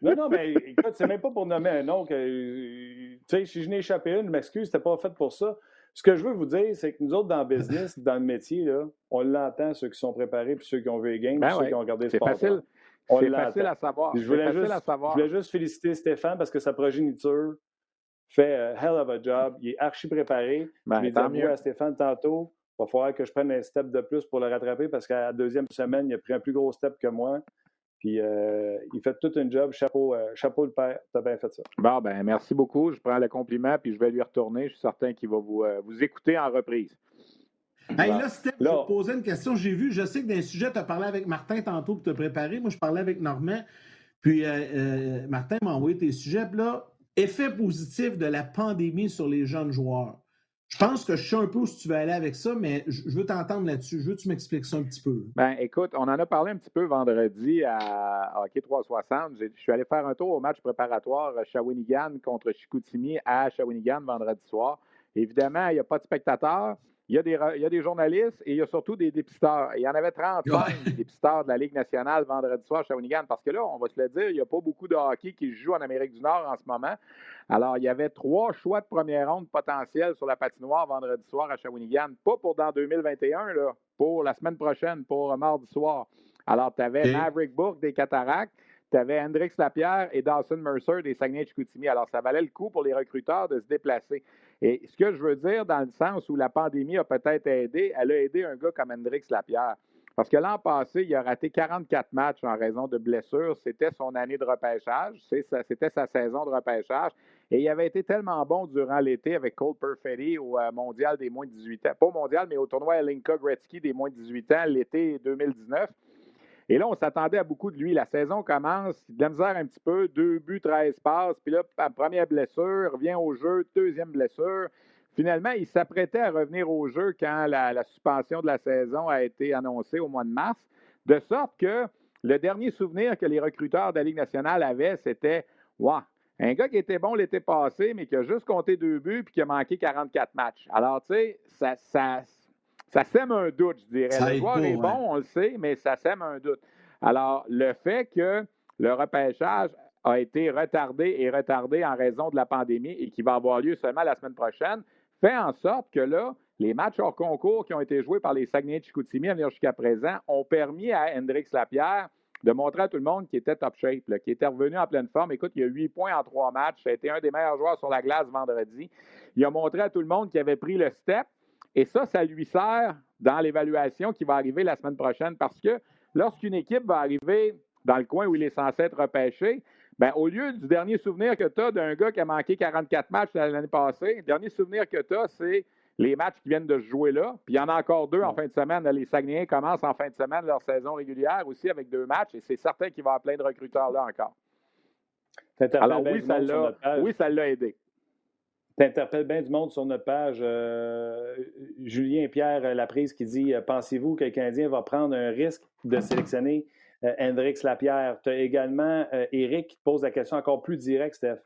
non, non, mais écoute, c'est même pas pour nommer un nom. Que, tu sais, si je n'ai échappé une, je m'excuse, c'était pas fait pour ça. Ce que je veux vous dire, c'est que nous autres, dans le business, dans le métier, là, on l'entend, ceux qui sont préparés, puis ceux qui ont vu les games, ben ceux qui ont regardé le sport. Facile. C'est facile à savoir. Je voulais, juste, à savoir. je voulais juste féliciter Stéphane parce que sa progéniture fait un hell of a job. Il est archi préparé. Ben, je l'ai dit à Stéphane tantôt. Il va falloir que je prenne un step de plus pour le rattraper parce qu'à la deuxième semaine, il a pris un plus gros step que moi. Puis euh, il fait tout un job. Chapeau, euh, chapeau le père. Tu as bien fait ça. Bon, ben merci beaucoup. Je prends le compliment puis je vais lui retourner. Je suis certain qu'il va vous, euh, vous écouter en reprise. Hey, là, Steph, je vais te poser une question. J'ai vu, je sais que d'un sujet, tu as parlé avec Martin tantôt pour te préparer. Moi, je parlais avec Normand. Puis Martin m'a envoyé tes sujets. Puis là, effet positif de la pandémie sur les jeunes joueurs. Je pense que je sais un peu où tu veux aller avec ça, mais je veux t'entendre là-dessus. Je veux que tu m'expliques ça un petit peu. Ben, écoute, on en a parlé un petit peu vendredi à Hockey 360. Je suis allé faire un tour au match préparatoire Shawinigan contre Chicoutimi à Shawinigan vendredi soir. Évidemment, il n'y a pas de spectateurs. Il y, a des, il y, a des, journalistes et il y a surtout des dépisteurs. Il y en avait 35 dépisteurs de la Ligue nationale vendredi soir à Shawinigan parce que là, on va se le dire, il n'y a pas beaucoup de hockey qui joue en Amérique du Nord en ce moment. Alors, il y avait trois choix de première ronde potentiels sur la patinoire vendredi soir à Shawinigan. Pas pour dans 2021, là, pour la semaine prochaine, pour mardi soir. Alors, tu avais Maverick Bourque des Cataractes, tu avais Hendrix Lapierre et Dawson Mercer des Saguenay-Chicoutimi. Alors, ça valait le coup pour les recruteurs de se déplacer. Et ce que je veux dire, dans le sens où la pandémie a peut-être aidé, elle a aidé un gars comme Hendrix Lapierre. Parce que l'an passé, il a raté 44 matchs en raison de blessures. C'était son année de repêchage. C'était sa saison de repêchage. Et il avait été tellement bon durant l'été avec Cole Perfetti au euh, mondial des moins de 18 ans. Pas au mondial, mais au tournoi Linka Gretzky des moins de 18 ans l'été 2019. Et là, on s'attendait à beaucoup de lui. La saison commence, de la misère un petit peu, deux buts, 13 passes. Puis là, première blessure, revient au jeu, deuxième blessure. Finalement, il s'apprêtait à revenir au jeu quand la, suspension de la saison a été annoncée au mois de mars. De sorte que le dernier souvenir que les recruteurs de la Ligue nationale avaient, c'était Waouh, Un gars qui était bon l'été passé, mais qui a juste compté deux buts puis qui a manqué 44 matchs. Alors, tu sais, ça, ça, ça sème un doute, je dirais. le joueur est bon, on le sait, mais ça sème un doute. Alors, le fait que le repêchage a été retardé et retardé en raison de la pandémie et qui va avoir lieu seulement la semaine prochaine, fait en sorte que là, les matchs hors concours qui ont été joués par les Saguenay de Chicoutimi à venir jusqu'à présent ont permis à Hendrix Lapierre de montrer à tout le monde qu'il était top shape, qu'il était revenu en pleine forme. Écoute, il y a huit points en trois matchs. Ça a été un des meilleurs joueurs sur la glace vendredi. Il a montré à tout le monde qu'il avait pris le step. Et ça, ça lui sert dans l'évaluation qui va arriver la semaine prochaine parce que lorsqu'une équipe va arriver dans le coin où il est censé être repêché, ben, au lieu du dernier souvenir que tu as d'un gars qui a manqué 44 matchs l'année passée, le dernier souvenir que tu as, c'est les matchs qui viennent de se jouer là. Puis il y en a encore deux en fin de semaine. Les Saguenayens commencent en fin de semaine leur saison régulière aussi avec deux matchs et c'est certain qu'il va y avoir plein de recruteurs là encore. Alors oui, ça l'a, oui, ça l'a aidé. Tu interpelles bien du monde sur notre page. Euh, Julien Pierre Laprise qui dit euh, Pensez-vous que le Canadien va prendre un risque de sélectionner euh, Hendrix Lapierre? Tu as également Eric qui te pose la question encore plus directe, Steph.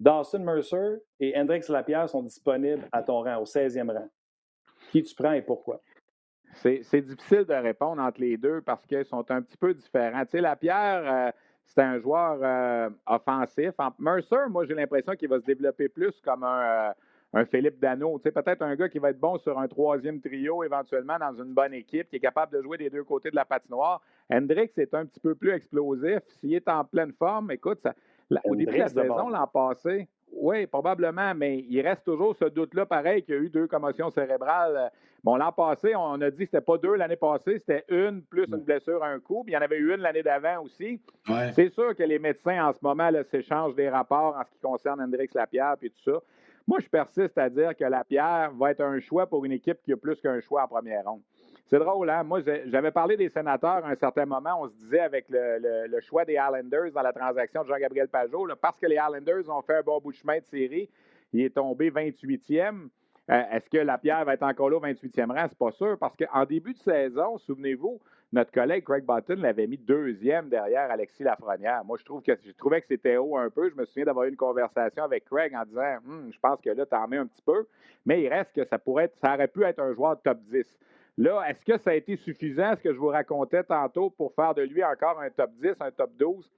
Dawson Mercer et Hendrix Lapierre sont disponibles à ton rang, au 16e rang. Qui tu prends et pourquoi? C'est difficile de répondre entre les deux parce qu'ils sont un petit peu différents. Tu sais, Lapierre, euh, c'est un joueur euh, offensif. Mercer, moi, j'ai l'impression qu'il va se développer plus comme un, euh, un Philippe Dano. Tu sais, peut-être un gars qui va être bon sur un troisième trio, éventuellement dans une bonne équipe, qui est capable de jouer des deux côtés de la patinoire. Hendrix est un petit peu plus explosif. S'il est en pleine forme, écoute, ça, au début de la saison, l'an passé, oui, probablement, mais il reste toujours ce doute-là, pareil, qu'il y a eu deux commotions cérébrales. Bon, l'an passé, on a dit que c'était pas deux l'année passée, c'était une plus une blessure à un coup. Puis il y en avait eu une l'année d'avant aussi. C'est sûr que les médecins, en ce moment, s'échangent des rapports en ce qui concerne Hendrix Lapierre et tout ça. Moi, je persiste à dire que Lapierre va être un choix pour une équipe qui a plus qu'un choix en première ronde. C'est drôle, hein? Moi, j'avais parlé des sénateurs à un certain moment. On se disait avec le, choix des Islanders dans la transaction de Jean-Gabriel Pajot, parce que les Islanders ont fait un bon bout de chemin de série, il est tombé 28e. Euh, est-ce que la pierre va être encore là au 28e rang? C'est pas sûr, parce qu'en début de saison, souvenez-vous, notre collègue Craig Button l'avait mis deuxième derrière Alexis Lafrenière. Moi, je trouve que je trouvais que c'était haut un peu. Je me souviens d'avoir eu une conversation avec Craig en disant hum, je pense que là, tu en mets un petit peu. Mais il reste que ça pourrait être, ça aurait pu être un joueur de top 10. Là, est-ce que ça a été suffisant, ce que je vous racontais tantôt, pour faire de lui encore un top 10, un top 12?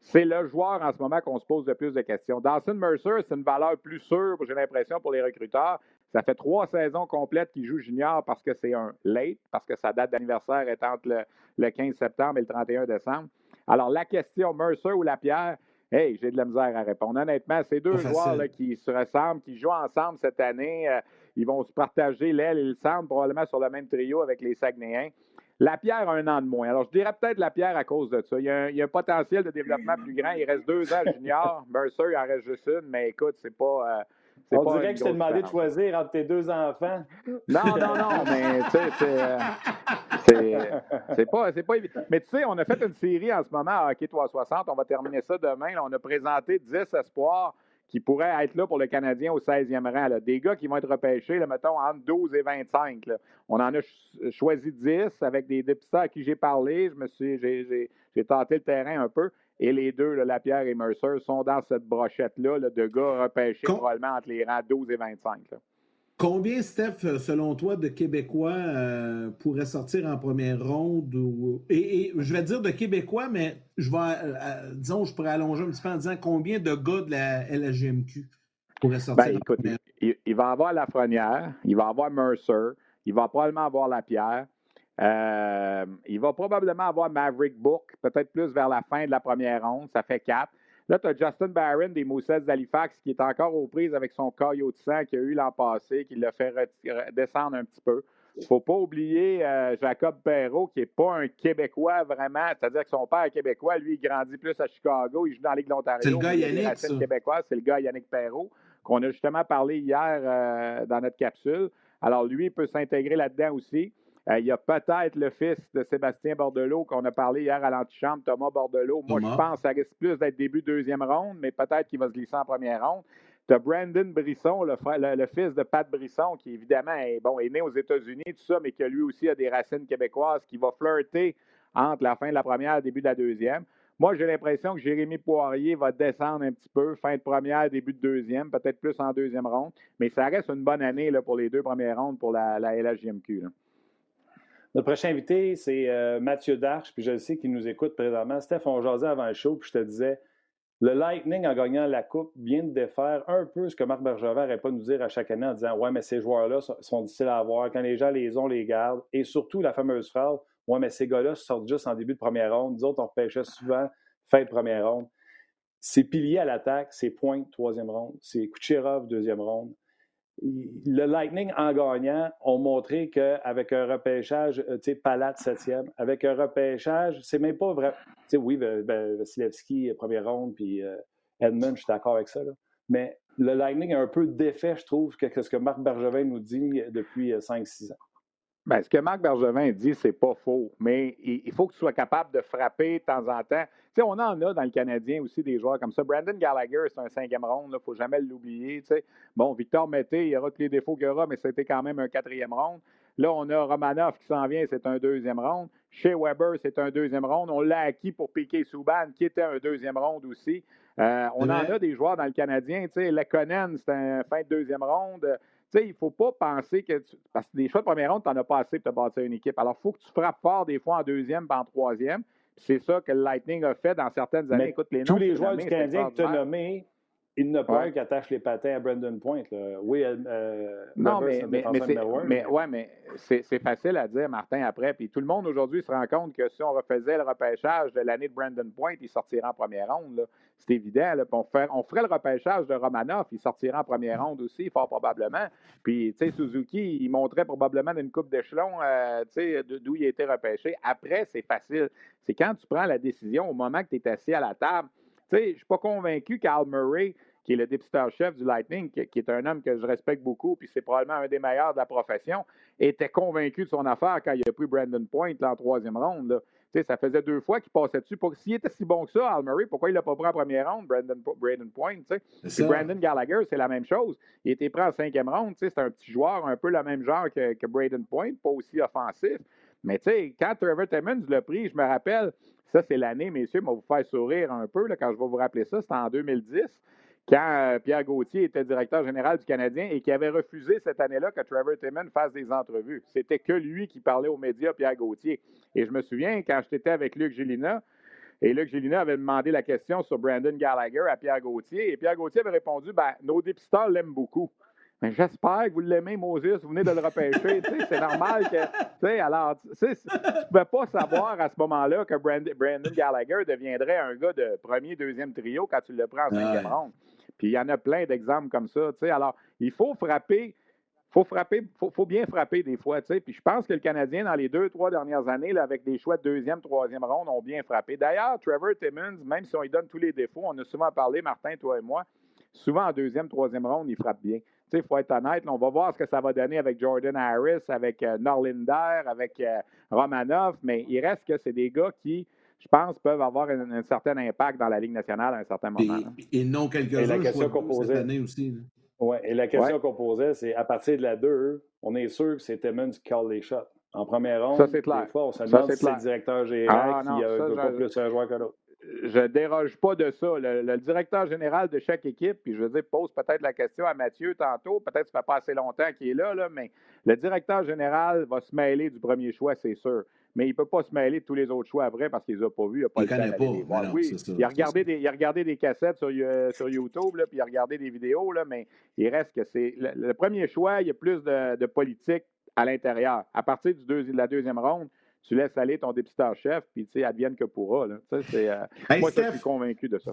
C'est le joueur en ce moment qu'on se pose le plus de questions. Dawson Mercer, c'est une valeur plus sûre, j'ai l'impression, pour les recruteurs. Ça fait trois saisons complètes qu'il joue junior parce que c'est un late, parce que sa date d'anniversaire est entre le, 15 septembre et le 31 décembre. Alors, la question Mercer ou Lapierre, hey, j'ai de la misère à répondre. Honnêtement, ces deux joueurs là, qui se ressemblent, qui jouent ensemble cette année, euh, ils vont se partager l'aile et le centre, probablement sur le même trio avec les Saguenayens. La pierre a un an de moins. Alors, je dirais peut-être la pierre à cause de ça. Il y, a un, potentiel de développement plus grand. Il reste deux ans junior. Mercer, il en reste juste une, mais écoute, c'est pas. Euh, on dirait que je t'ai demandé de choisir entre tes deux enfants. Non, non, non, mais tu sais, c'est pas, pas évident. Mais tu sais, on a fait une série en ce moment à Hockey 360. On va terminer ça demain. on a présenté 10 espoirs qui pourraient être là pour le Canadien au 16e rang. Des gars qui vont être repêchés, là, mettons, entre 12 et 25. On en a choisi 10 avec des députés à qui j'ai parlé. Je me suis, j'ai tenté le terrain un peu. Et les deux, Lapierre et Mercer, sont dans cette brochette-là de gars repêchés probablement entre les rangs 12 et 25. Combien, Steph, euh, selon toi, de Québécois euh, pourraient sortir en première ronde? Et, je vais dire de Québécois, mais je vais, euh, disons, je pourrais allonger un petit peu en disant combien de gars de la LGMQ pourraient sortir ben, en première il, il, va avoir Lafrenière, il va avoir Mercer, il va probablement avoir Lapierre. il va probablement avoir Maverick Book, peut-être plus vers la fin de la première ronde, ça fait quatre. Là, tu as Justin Barron des Moussets d'Halifax qui est encore aux prises avec son caillot de sang qu'il a eu l'an passé, qui l'a fait descendre un petit peu. Il ne faut pas oublier euh, Jacob Perrault, qui n'est pas un Québécois vraiment. C'est-à-dire que son père est québécois. Lui, il grandit plus à Chicago. Il joue dans la Ligue de l'Ontario. C'est le gars Yannick. C'est le gars Yannick Perrault, qu'on a justement parlé hier euh, dans notre capsule. Alors, lui, il peut s'intégrer là-dedans aussi. Euh, il y a peut-être le fils de Sébastien Bordelot qu'on a parlé hier à l'antichambre, Thomas Bordelot. Moi, je pense que ça risque plus d'être début deuxième ronde, mais peut-être qu'il va se glisser en première ronde. Tu as Brandon Brisson, le, le, fils de Pat Brisson, qui évidemment est, bon, est né aux États-Unis, tout ça, mais qui lui aussi a des racines québécoises, qui va flirter entre la fin de la première et le début de la deuxième. Moi, j'ai l'impression que Jérémy Poirier va descendre un petit peu, fin de première, début de deuxième, peut-être plus en deuxième ronde. Mais ça reste une bonne année là, pour les deux premières rondes pour la, la LHJMQ. Notre prochain invité, c'est euh, Mathieu Darche, puis je le sais qu'il nous écoute présentement. Steph, on jasait avant le show, puis je te disais, le Lightning, en gagnant la Coupe, vient de défaire un peu ce que Marc Bergevin n'arrête pas nous dire à chaque année en disant Ouais, mais ces joueurs-là sont difficiles à avoir. Quand les gens les ont, les gardent. Et surtout, la fameuse phrase Ouais, mais ces gars-là sortent juste en début de première ronde. Nous autres, on repêchait souvent fin de première ronde. C'est pilier à l'attaque, c'est pointe, troisième ronde. C'est Kucherov, deuxième ronde le Lightning, en gagnant, ont montré qu'avec un repêchage, euh, tu sais, Palate septième, avec un repêchage, c'est même pas vrai. Tu sais, oui, ben, Vasilevski, première ronde, puis euh, Edmund, je suis d'accord avec ça. Mais le Lightning a un peu d'effet, je trouve, que ce que Marc Bergevin nous dit depuis 5-6 euh, ans. Bien, ce que Marc Bergevin dit, c'est pas faux, mais il faut que tu sois capable de frapper de temps en temps on en a dans le Canadien aussi des joueurs comme ça. Brandon Gallagher, c'est un cinquième ronde, il ne faut jamais l'oublier. Bon, Victor Mété, il y aura tous les défauts qu'il y aura, mais c'était quand même un quatrième ronde. Là, on a Romanov qui s'en vient, c'est un deuxième ronde. Chez Weber, c'est un deuxième ronde. On l'a acquis pour Piquet Souban, qui était un deuxième ronde aussi. Euh, on en a des joueurs dans le Canadien. Lekonen, c'est un fin de deuxième ronde. Il ne faut pas penser que. Parce que des choix de première ronde, tu n'en as pas assez pour te bâtir une équipe. Alors, il faut que tu frappes fort des fois en deuxième et en troisième. C'est ça que le Lightning a fait dans certaines années. Écoute, les tous les joueurs du Canadien que tu as nommés, il n'a pas un qui attache les patins à Brandon Point. Oui, euh, non, mais, mais, mais, ouais, mais c'est facile à dire, Martin, après. Puis tout le monde aujourd'hui se rend compte que si on refaisait le repêchage de l'année de Brandon Point, il sortirait en première ronde. C'est évident. Là. On, on, ferait le repêchage de Romanoff, il sortirait en première ronde aussi, fort probablement. Puis, tu sais, Suzuki, il montrait probablement d'une coupe d'échelon, euh, tu sais, d'où il était repêché. Après, c'est facile. C'est quand tu prends la décision au moment que tu es assis à la table. Tu sais, je ne suis pas convaincu qu'Al Murray, qui est le dépisteur-chef du Lightning, qui, est un homme que je respecte beaucoup, puis c'est probablement un des meilleurs de la profession, était convaincu de son affaire quand il a pris Brandon Point là, en troisième ronde. Là. Ça faisait deux fois qu'il passait dessus. S'il était si bon que ça, Al Murray, pourquoi il ne l'a pas pris en première ronde, Brandon, Brandon Point? Brandon Gallagher, c'est la même chose. Il était pris en cinquième ronde. C'est un petit joueur, un peu le même genre que, que Brandon Point, pas aussi offensif. Mais quand Trevor Timmons l'a pris, je me rappelle, ça, c'est l'année, messieurs, va vous faire sourire un peu là, quand je vais vous rappeler ça. C'était en 2010, quand euh, Pierre Gauthier était directeur général du Canadien et qui avait refusé cette année-là que Trevor Timmons fasse des entrevues. C'était que lui qui parlait aux médias, Pierre Gauthier. Et je me souviens, quand j'étais avec Luc Gélina, et Luc Gélina avait demandé la question sur Brandon Gallagher à Pierre Gauthier, et Pierre Gauthier avait répondu ben, Nos dépisteurs l'aiment beaucoup. Mais j'espère que vous l'aimez, Moses, vous venez de le repêcher. c'est normal que. Alors, tu ne pouvais pas savoir à ce moment-là que Brandon Gallagher deviendrait un gars de premier, deuxième trio quand tu le prends en cinquième ronde. Puis il y en a plein d'exemples comme ça. Alors, il faut frapper. Faut frapper, faut, faut bien frapper des fois, Puis je pense que le Canadien, dans les deux, trois dernières années, là, avec des choix de deuxième, troisième ronde, ont bien frappé. D'ailleurs, Trevor Timmons, même si on lui donne tous les défauts, on a souvent parlé, Martin, toi et moi, souvent en deuxième, troisième ronde, il frappe bien il faut être honnête. on va voir ce que ça va donner avec Jordan Harris, avec euh, Norlinder, avec euh, Romanov, mais il reste que c'est des gars qui, je pense, peuvent avoir un, certain impact dans la Ligue nationale à un certain moment. Et, non quelques-uns cette année aussi. Oui, et la question qu'on posait, c'est à partir de la 2, on est sûr que c'est Timmons qui call les shots. En première ronde, ça, c'est clair. des fois, on se demande si c'est le directeur général ah, qui a un peu plus un joueur que l'autre je déroge pas de ça. Le, directeur général de chaque équipe, puis je veux dire, pose peut-être la question à Mathieu tantôt, peut-être que ça fait pas assez longtemps qu'il est là, là, mais le directeur général va se mêler du premier choix, c'est sûr. Mais il ne peut pas se mêler de tous les autres choix après parce qu'il ne les a pas vus. Il n'a pas le temps pas. oui, il, a regardé des, il a regardé des cassettes sur, euh, sur YouTube, là, puis il a regardé des vidéos, là, mais il reste que c'est. Le, premier choix, il y a plus de, de politique à l'intérieur. À partir du de la deuxième ronde, tu laisses aller ton dépisteur-chef, puis tu sais, advienne que pourra. Là. C'est, euh, moi, je suis convaincu de ça.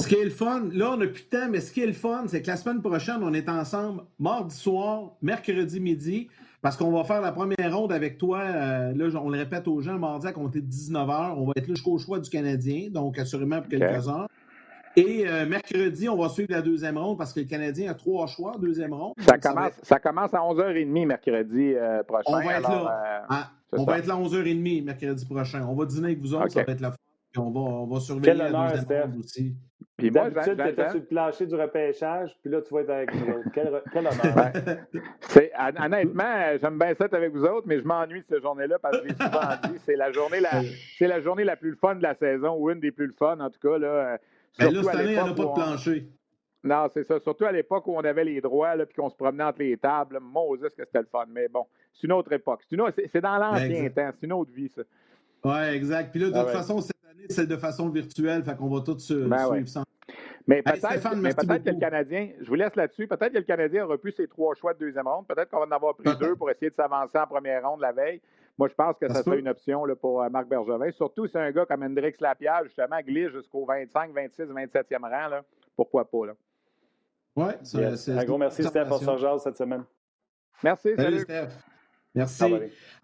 Ce qui est le fun, là, on n'a plus de temps, mais ce qui est le fun, c'est que la semaine prochaine, on est ensemble mardi soir, mercredi midi, parce qu'on va faire la première ronde avec toi. Euh, là, on le répète aux gens, mardi à compter de 19h. On va être là jusqu'au choix du Canadien, donc assurément pour quelques heures. Et euh, mercredi, on va suivre la deuxième ronde parce que le Canadien a trois choix, deuxième ronde. Ça, commence, ça, commence à 11h30 mercredi prochain. On va être là. On va être là à 11h30 mercredi prochain. On va dîner avec vous autres, ça va être la fin. On va, on va surveiller la deuxième ronde aussi. Puis d'habitude, tu étais sur le plancher du repêchage, puis là, tu vas être avec nous autres. Quel, quel honneur. c'est, honnêtement, j'aime bien ça être avec vous autres, mais je m'ennuie de cette journée-là parce que j'ai souvent dit, c'est la journée la, c'est la journée la plus fun de la saison, ou une des plus fun, en tout cas. Là, mais là, cette année, il n'y a pas de plancher. Non, c'est ça. Surtout à l'époque où on avait les droits puis qu'on se promenait entre les tables. Moses, que c'était le fun. Mais bon, c'est une autre époque. C'est, dans l'ancien temps. C'est une autre vie, ça. Oui, exact. Puis là, de ah toute façon, cette année, c'est de façon virtuelle. Fait qu'on va tous se ben suivre ça. Mais peut-être que le Canadien, je vous laisse là-dessus, peut-être que le Canadien aura pu ses trois choix de deuxième ronde. Peut-être qu'on va en avoir pris deux pour essayer de s'avancer en première ronde la veille. Moi, je pense que ça, serait une option là, pour euh, Marc Bergevin. Surtout si un gars comme Hendrix Lapierre, justement, glisse jusqu'au 25, 26, 27e rang. Là. Pourquoi pas? Là? Oui, c'est Un gros merci, Steph, pour ce cette semaine. Merci, salut. Steph. Merci.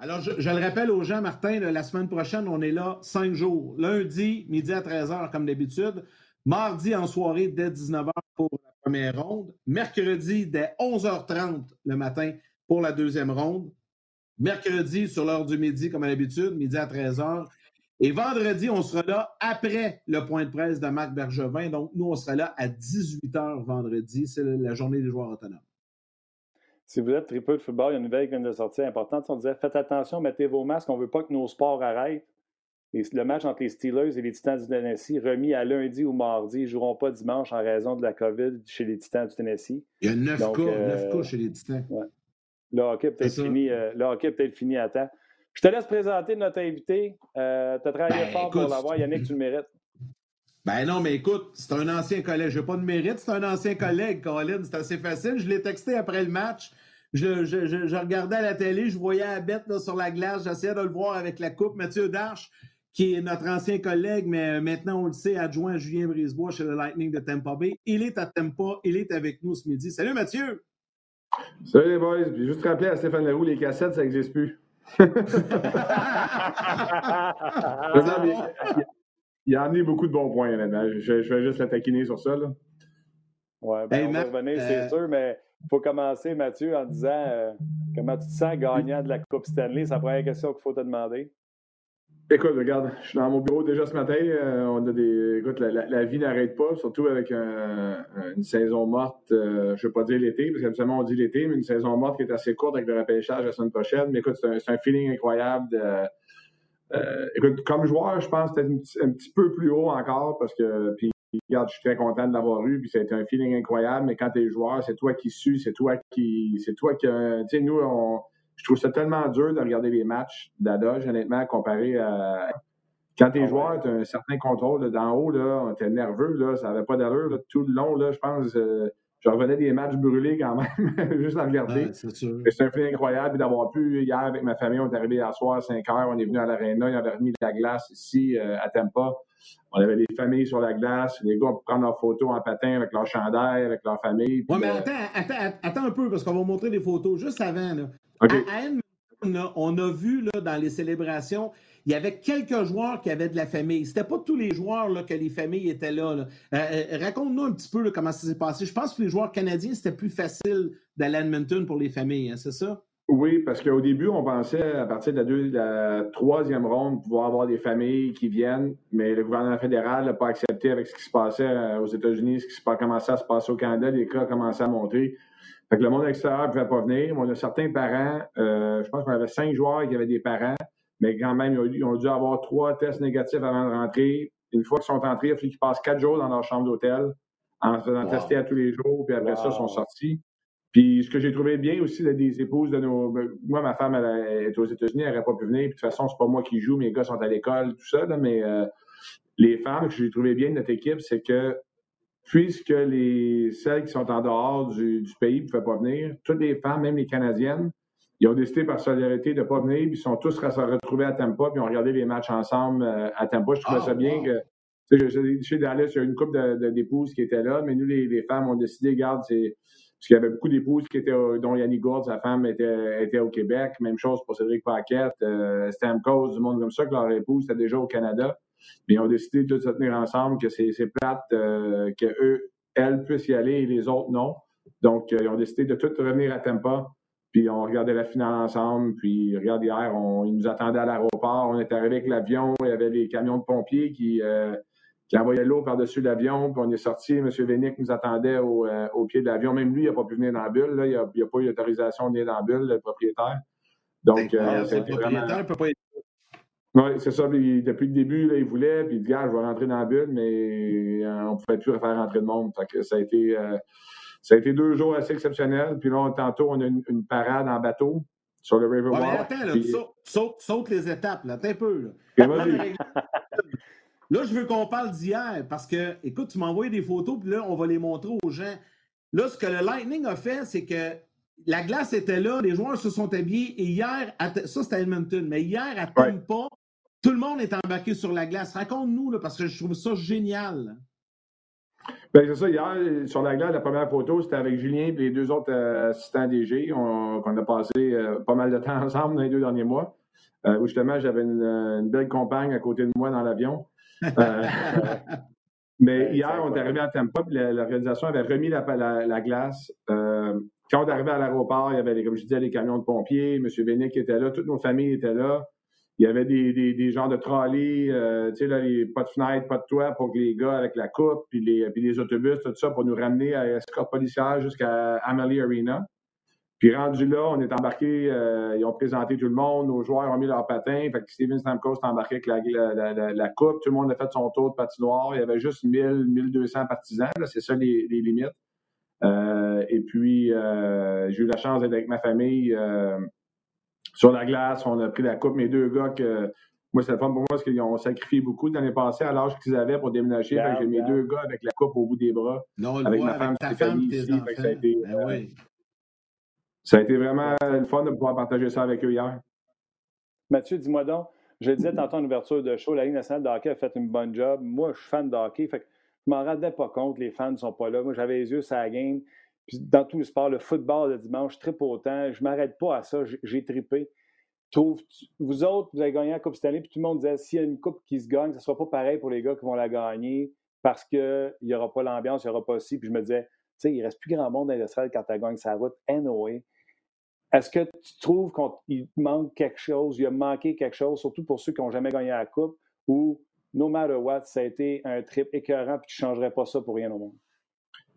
Alors, je, le rappelle aux gens, Martin, la semaine prochaine, on est là cinq jours. Lundi, midi à 13h, comme d'habitude. Mardi, en soirée, dès 19h pour la première ronde. Mercredi, dès 11h30 le matin pour la deuxième ronde. Mercredi, sur l'heure du midi, comme à l'habitude, midi à 13h. Et vendredi, on sera là après le point de presse de Marc Bergevin. Donc, nous, on sera là à 18h vendredi. C'est la journée des joueurs autonomes. Si vous êtes triple de football, il y a une nouvelle qui vient de sortir importante. On disait faites attention, mettez vos masques, on ne veut pas que nos sports arrêtent. le match entre les Steelers et les Titans du Tennessee, remis à lundi ou mardi, ils ne joueront pas dimanche en raison de la COVID chez les Titans du Tennessee. Il y a 9 cas, euh, cas chez les Titans. Le hockey peut-être fini, euh, peut fini à temps. Je te laisse présenter notre invité. Euh, tu as travaillé ben, fort pour l'avoir. Yannick, tu le mérites. Ben non, mais écoute, c'est un ancien collègue. Je n'ai pas de mérite, c'est un ancien collègue, Colin. C'est assez facile. Je l'ai texté après le match. Je, je, regardais à la télé, je voyais la bête sur la glace, j'essayais de le voir avec la coupe. Mathieu Darche, qui est notre ancien collègue, mais maintenant on le sait, adjoint à Julien Brisebois chez le Lightning de Tampa Bay. Il est à Tampa, il est avec nous ce midi. Salut Mathieu! Salut les boys. Puis juste rappeler à Stéphane Leroux, les cassettes, ça n'existe plus. il, a amené beaucoup de bons points, honnêtement. Je, je vais juste la taquiner sur ça. Là. Ouais, ben, on va revenir, c'est euh, sûr, mais il faut commencer, Mathieu, en disant euh, comment tu te sens gagnant de la Coupe Stanley. C'est la première question qu'il faut te demander. Écoute, regarde, je suis dans mon bureau déjà ce matin. Euh, on a des. Écoute, la, vie n'arrête pas, surtout avec une saison morte. je ne veux pas dire l'été, parce qu'habituellement on dit l'été, mais une saison morte qui est assez courte avec le repêchage la semaine prochaine. Mais écoute, c'est un, feeling incroyable. écoute, comme joueur, je pense peut-être un, petit peu plus haut encore, parce que. Puis regarde, je suis très content de l'avoir eu, puis ça a été un feeling incroyable, mais quand tu es joueur, c'est toi qui sues, c'est toi qui. C'est toi qui. Tu sais, nous, je trouve ça tellement dur de regarder les matchs d'Adoge, honnêtement, comparé à. Quand tu es ah joueur, tu as un certain contrôle d'en haut, là, es nerveux, là, ça n'avait pas d'allure. Tout le long, là, je pense, euh, je revenais des matchs brûlés quand même, juste à regarder. c'est un feeling incroyable d'avoir pu, hier, avec ma famille, on est arrivé à soir à 5 heures, on est venu à l'aréna, ils avaient remis de la glace ici euh, à Tampa. On avait des familles sur la glace, les gars pour prendre leurs photos en patin avec leur chandail, avec leur famille. Oui, mais euh, attends, attends, un peu, parce qu'on va montrer des photos juste avant. Là. À, on a vu là, dans les célébrations, il y avait quelques joueurs qui avaient de la famille. C'était pas tous les joueurs là, que les familles étaient là. Euh, euh, raconte-nous un petit peu comment ça s'est passé. Je pense que les joueurs canadiens, c'était plus facile d'aller à Edmonton pour les familles, hein, c'est ça? Oui, parce qu'au début, on pensait, à partir de la, troisième ronde, pouvoir avoir des familles qui viennent, mais le gouvernement fédéral n'a pas accepté avec ce qui se passait euh, aux États-Unis, ce qui a commencé à se passer au Canada, les cas ont commencé à monter. Fait que le monde extérieur ne pouvait pas venir. On a certains parents, euh, je pense qu'on avait cinq joueurs qui avaient des parents, mais quand même, ils ont, dû avoir trois tests négatifs avant de rentrer. Une fois qu'ils sont entrés, il a fallu qu'ils passent quatre jours dans leur chambre d'hôtel en se faisant tester à tous les jours, puis après ça, ils sont sortis. Puis ce que j'ai trouvé bien aussi des épouses de nos. Ben, moi, ma femme, elle, est aux États-Unis, elle n'aurait pas pu venir. Puis de toute façon, c'est pas moi qui joue, mes gars sont à l'école, tout ça. mais euh, les femmes, que j'ai trouvé bien de notre équipe, c'est que puisque les celles qui sont en dehors du, pays ne pouvaient pas venir, toutes les femmes, même les Canadiennes, ils ont décidé par solidarité de ne pas venir, puis ils sont tous retrouvés à Tampa, puis ont regardé les matchs ensemble euh, à Tampa. Je trouvais ah, ça bien que. Chez Dallas, il y a une couple d'épouses qui étaient là, mais nous, les, les femmes, ont décidé, regarde, c'est parce qu'il y avait beaucoup d'épouses qui étaient, dont Yannick Gourde, sa femme, était, était au Québec. Même chose pour Cédric Paquette, euh, Stamkos, du monde comme ça, que leur épouse était déjà au Canada. Mais ils ont décidé de se tenir ensemble, que c'est plate, euh, qu'eux, elles puissent y aller et les autres non. Donc, euh, ils ont décidé de tout revenir à Tampa. Puis on regardait la finale ensemble. Puis regarde, hier, ils nous attendaient à l'aéroport. On était arrivé avec l'avion. Il y avait des camions de pompiers qui, euh, qui envoyait l'eau par-dessus l'avion, puis on est sorti. M. Vénic nous attendait au, au pied de l'avion. Même lui, il n'a pas pu venir dans la bulle. Là. Il n'a pas eu l'autorisation de venir dans la bulle, le propriétaire. Donc, euh, le propriétaire vraiment... peut pas être oui, c'est ça. depuis le début, là, il voulait, puis il dit ah, je vais rentrer dans la bulle, mais on ne pouvait plus faire rentrer de monde. Fait que ça a été ça a été deux jours assez exceptionnels. Puis là, tantôt, on a une, parade en bateau sur le Riverwalk. Ouais, attends, là, saute, saute, les étapes, là. Un peu. Là, là je veux qu'on parle d'hier parce que, écoute, tu m'as envoyé des photos, puis là, on va les montrer aux gens. Là, ce que le Lightning a fait, c'est que la glace était là, les joueurs se sont habillés, et hier, ça c'était Edmonton, mais hier, à Tampa, tout le monde est embarqué sur la glace. Raconte-nous, parce que je trouve ça génial. Ben, c'est ça. Hier, sur la glace, la première photo, c'était avec Julien et les deux autres euh, assistants DG. On, on, a passé euh, pas mal de temps ensemble dans les deux derniers mois. Euh, où justement, j'avais une, belle compagne à côté de moi dans l'avion. mais hier, on est arrivé à Tampa, puis l'organisation avait remis la, la, glace. quand on est arrivé à l'aéroport, il y avait, comme je disais, les camions de pompiers. M. Bénic était là, toutes nos familles étaient là. Il y avait des, des, des genres de trolleys, euh, tu sais, là, les, pas de fenêtre, pas de toit pour que les gars avec la coupe, puis les, puis les autobus, tout ça, pour nous ramener à l'escorte policière jusqu'à Amalie Arena. Puis rendu là, on est embarqué, euh, ils ont présenté tout le monde, nos joueurs ont mis leurs patins, fait que Steven Stamkos est embarqué avec la, la, la, coupe, tout le monde a fait son tour de patinoire, il y avait juste 1000, 1200 partisans, c'est ça les, les limites. Euh, et puis, euh, j'ai eu la chance d'être avec ma famille sur la glace, on a pris la coupe. Mes deux gars, que, moi, c'est le fun pour moi parce qu'ils ont sacrifié beaucoup l'année passée à l'âge qu'ils avaient pour déménager. j'ai mes deux gars avec la coupe au bout des bras. Non, avec ma femme Stéphanie ici. Ça a, été, ben ça a été vraiment le fun de pouvoir partager ça avec eux hier. Mathieu, dis-moi donc, je disais tantôt en ouverture de show, la Ligue nationale de hockey a fait une bonne job. Moi, je suis fan de hockey, fait que je m'en rendais pas compte, les fans ne sont pas là. Moi, j'avais les yeux sur la game. Puis dans tout le sport, le football le dimanche, je tripe autant. Je ne m'arrête pas à ça. J'ai trippé. Vous autres, vous avez gagné la Coupe année, puis tout le monde disait s'il y a une coupe qui se gagne, ce ne sera pas pareil pour les gars qui vont la gagner parce qu'il n'y aura pas l'ambiance, il n'y aura pas ci. Puis je me disais, tu sais, il ne reste plus grand monde dans l'industriel quand tu gagné sa route. Anyway. Est-ce que tu trouves qu'il manque quelque chose, il a manqué quelque chose, surtout pour ceux qui n'ont jamais gagné la Coupe, ou no matter what, ça a été un trip écœurant, puis tu ne changerais pas ça pour rien au monde?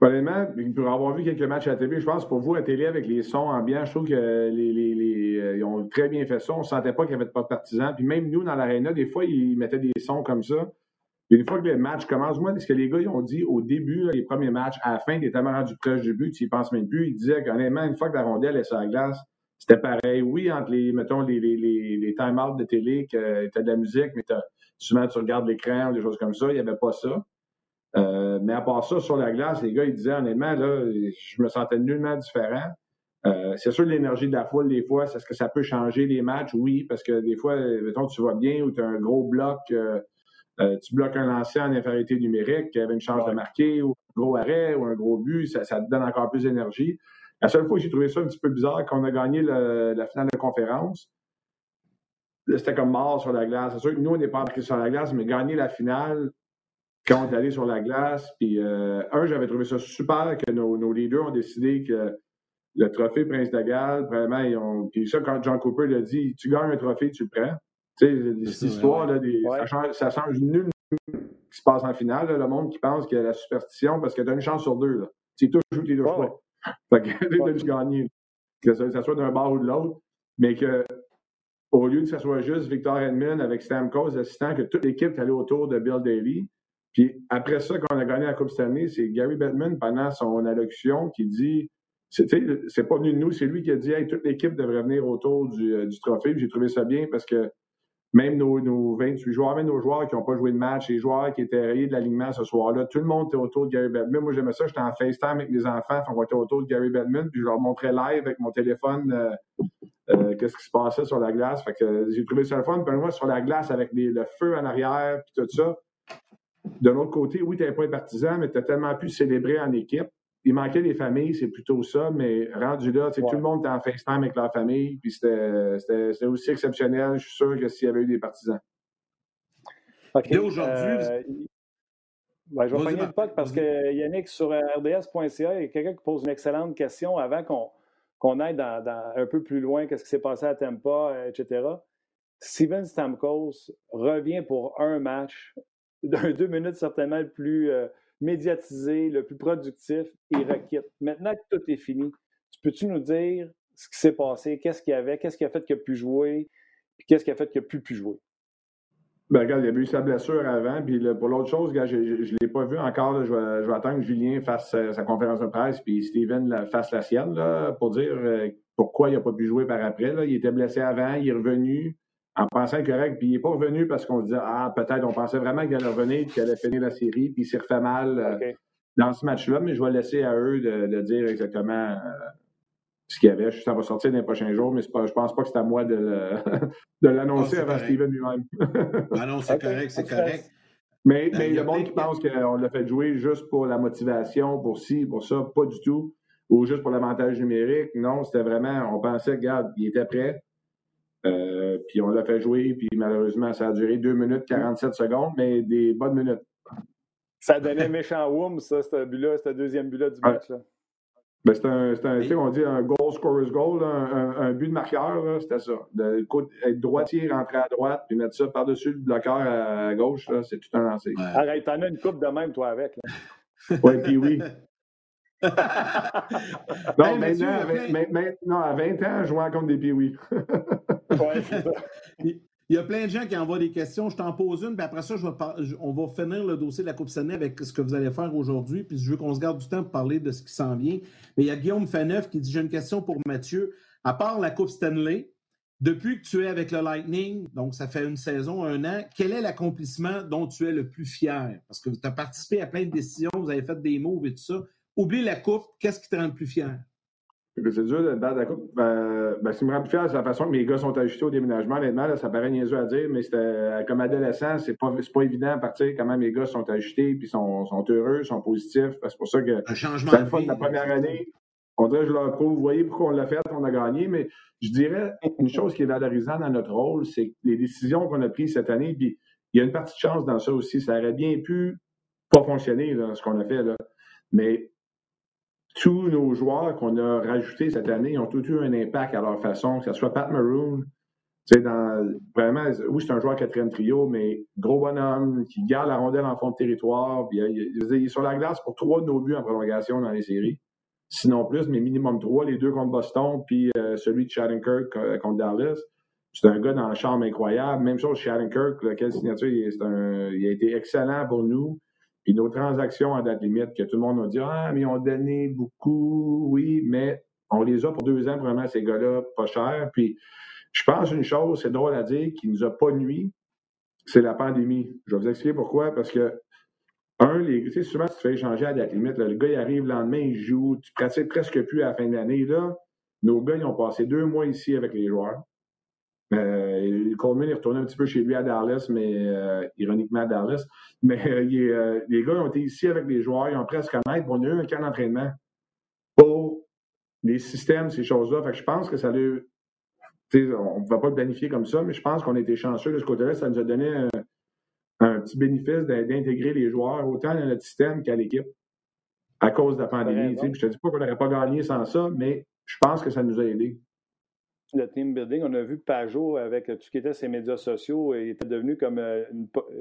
Honnêtement, pour avoir vu quelques matchs à la télé, je pense pour vous, à la télé, avec les sons ambiants, je trouve qu'ils les, euh, ont très bien fait ça. On ne sentait pas qu'il n'y avait pas de partisans. Puis même nous, dans l'aréna, des fois, ils mettaient des sons comme ça. Une fois que le match commence, moi, ce que les gars ils ont dit au début, les premiers matchs, à la fin, étaient tellement rendus proche du but, tu n'y penses même plus. Ils disaient qu'honnêtement, une fois que la rondelle est sur la glace, c'était pareil. Oui, entre les, mettons, les, les, les, time-outs de télé, que tu as de la musique, mais souvent tu regardes l'écran ou des choses comme ça, il n'y avait pas ça. Euh, mais à part ça, sur la glace, les gars, ils disaient honnêtement, là, je me sentais nullement différent. Euh, c'est sûr, l'énergie de la foule, des fois, est-ce que ça peut changer les matchs? Oui, parce que des fois, mettons, tu vas bien ou tu as un gros bloc, euh, tu bloques un lancé en infériorité numérique qui avait une chance de marquer, ou un gros arrêt, ou un gros but, ça, te donne encore plus d'énergie. La seule fois que j'ai trouvé ça un petit peu bizarre, quand on a gagné la finale de conférence, c'était comme mort sur la glace. C'est sûr que nous, on n'est pas embarqués sur la glace, mais gagner la finale, quand on est allé sur la glace, puis euh, un, j'avais trouvé ça super que nos, leaders ont décidé que le trophée Prince de Galles, vraiment, ils ont. Puis ça, quand John Cooper l'a dit, tu gagnes un trophée, tu le prends. Tu sais, cette histoire, là, ça, change, ça change nul qui se passe en finale. le monde qui pense qu'il y a la superstition parce que tu as une chance sur deux. Là. Tu touches ou tu touches pas. Fait que tu as gagné. Que ça, soit d'un bord ou de l'autre. Mais que au lieu que ce soit juste Victor Edmund avec Stamkos, assistant, que toute l'équipe est allée autour de Bill Daly. Puis après ça, quand on a gagné la Coupe cette année, c'est Gary Bettman, pendant son allocution, qui dit c'est pas venu de nous, c'est lui qui a dit hey, toute l'équipe devrait venir autour du, euh, du trophée. J'ai trouvé ça bien parce que même nos, nos, 28 joueurs, même nos joueurs qui n'ont pas joué de match, les joueurs qui étaient rayés de l'alignement ce soir-là, tout le monde était autour de Gary Bettman. Moi, j'aimais ça, j'étais en FaceTime avec mes enfants, on était autour de Gary Bettman, puis je leur montrais live avec mon téléphone euh, euh, qu'est-ce qui se passait sur la glace. Fait que j'ai trouvé ça le fun. Puis moi, sur la glace, avec le feu en arrière, puis tout ça, de l'autre côté, oui, tu n'avais pas un partisan, mais tu as tellement pu célébrer en équipe. Il manquait des familles, c'est plutôt ça, mais rendu là, tout le monde était en FaceTime avec leur famille, puis c'était aussi exceptionnel, je suis sûr, que s'il y avait eu des partisans. OK. aujourd'hui. Euh, je vais prendre le pote parce que Yannick, sur rds.ca, il y a quelqu'un qui pose une excellente question avant qu'on aille dans, un peu plus loin, qu'est-ce qui s'est passé à Tampa, etc. Steven Stamkos revient pour un match d'un deux minutes certainement le plus euh, médiatisé, le plus productif, il requitte. Maintenant que tout est fini, tu peux-tu nous dire ce qui s'est passé, qu'est-ce qu'il y avait, qu'est-ce qui a fait qu'il a pu jouer, puis qu'est-ce qui a fait qu'il a pu plus jouer? Ben, regarde, il a eu sa blessure avant. Puis pour l'autre chose, je ne l'ai pas vu encore. je, vais, attendre que Julien fasse sa, conférence de presse puis Steven fasse la sienne là, pour dire euh, pourquoi il n'a pas pu jouer par après. Il était blessé avant, il est revenu en pensant correct, puis il n'est pas revenu parce qu'on se disait Ah, peut-être, on pensait vraiment qu'il allait revenir qu'il allait finir la série, puis il s'est refait mal euh, dans ce match-là, mais je vais laisser à eux de, dire exactement euh, ce qu'il y avait. Ça va sortir dans les prochains jours, mais pas, je pense pas que c'est à moi de, l'annoncer avant Steven lui-même. ah non, c'est correct, c'est correct. Mais, mais il y a monde qui pense qu'on l'a fait jouer juste pour la motivation, pour ci, pour ça, pas du tout. Ou juste pour l'avantage numérique. Non, c'était vraiment, on pensait, regarde, il était prêt. Euh, puis on l'a fait jouer, puis malheureusement, ça a duré 2 minutes 47 secondes, mais des bonnes minutes. Ça donnait méchant woum, ça, ce but-là, ce deuxième but-là du match. Là. Ben, c'est un, c'est un on dit un goal scorer's goal, un, but de marqueur, c'était ça. De, être droitier, rentrer à droite, puis mettre ça par-dessus le bloqueur à, gauche, c'est tout un lancer. Arrête, t'en as une coupe de même, toi, avec. Oui, puis oui. non, maintenant, à 20 ans, je jouais contre des piouis. Il y a plein de gens qui envoient des questions. Je t'en pose une, puis après ça, on va finir le dossier de la Coupe Stanley avec ce que vous allez faire aujourd'hui. Puis je veux qu'on se garde du temps pour parler de ce qui s'en vient. Mais il y a Guillaume Faneuf qui dit J'ai une question pour Mathieu. À part la Coupe Stanley, depuis que tu es avec le Lightning, donc ça fait une saison, un an, quel est l'accomplissement dont tu es le plus fier? Parce que tu as participé à plein de décisions, vous avez fait des moves et tout ça. Oublie la Coupe, qu'est-ce qui te rend le plus fier? C'est dur de battre la coupe. Ben, ben, ce qui me rend plus fier, c'est la façon que mes gars sont ajustés au déménagement. Honnêtement, ça paraît niaiseux à dire, mais c'était comme adolescent, c'est pas, pas évident à partir comment mes gars sont ajustés, puis sont, sont heureux, sont positifs. C'est pour ça que c'est le fun de la première année. On dirait, je leur prouve, vous voyez pourquoi on l'a fait, on a gagné, mais je dirais une chose qui est valorisante dans notre rôle, c'est les décisions qu'on a prises cette année, puis il y a une partie de chance dans ça aussi. Ça aurait bien pu pas fonctionner, là, ce qu'on a fait, là. Mais tous nos joueurs qu'on a rajoutés cette année ont tous eu un impact à leur façon, que ce soit Pat Maroon, dans, vraiment, oui, c'est un joueur quatrième trio, mais gros bonhomme, qui garde la rondelle en fond de territoire. Puis, il, est sur la glace pour trois de nos buts en prolongation dans les séries. Sinon plus, mais minimum trois, les deux contre Boston, puis euh, celui de Shattenkirk euh, contre Dallas. C'est un gars dans la chambre incroyable. Même chose, Shattenkirk, lequel signature, un, il a été excellent pour nous. Puis nos transactions à date limite, que tout le monde a dit Ah, mais ont donné beaucoup, oui, mais on les a pour deux ans, vraiment, ces gars-là, pas cher. Puis je pense une chose, c'est drôle à dire, qui nous a pas nuit, c'est la pandémie. Je vais vous expliquer pourquoi. Parce que, un, les, tu sais, souvent, tu fais échanger à date limite. le gars, il arrive le lendemain, il joue, tu pratiques presque plus à la fin de l'année. Là, nos gars, ils ont passé deux mois ici avec les joueurs. Euh, Coleman est retourné un petit peu chez lui à Dallas, mais euh, ironiquement à Dallas. Mais euh, les gars ont été ici avec les joueurs, ils ont presque connaître. On a eu un camp d'entraînement pour les systèmes, ces choses-là. Fait que je pense que ça lui. On ne va pas le planifier comme ça, mais je pense qu'on a été chanceux de ce côté-là. Ça nous a donné un, petit bénéfice d'intégrer les joueurs autant dans notre système qu'à l'équipe à cause de la pandémie. Je ne te dis pas qu'on n'aurait pas gagné sans ça, mais je pense que ça nous a aidés le team building. On a vu Pajot avec tout ce qui était ses médias sociaux. Il était devenu comme euh,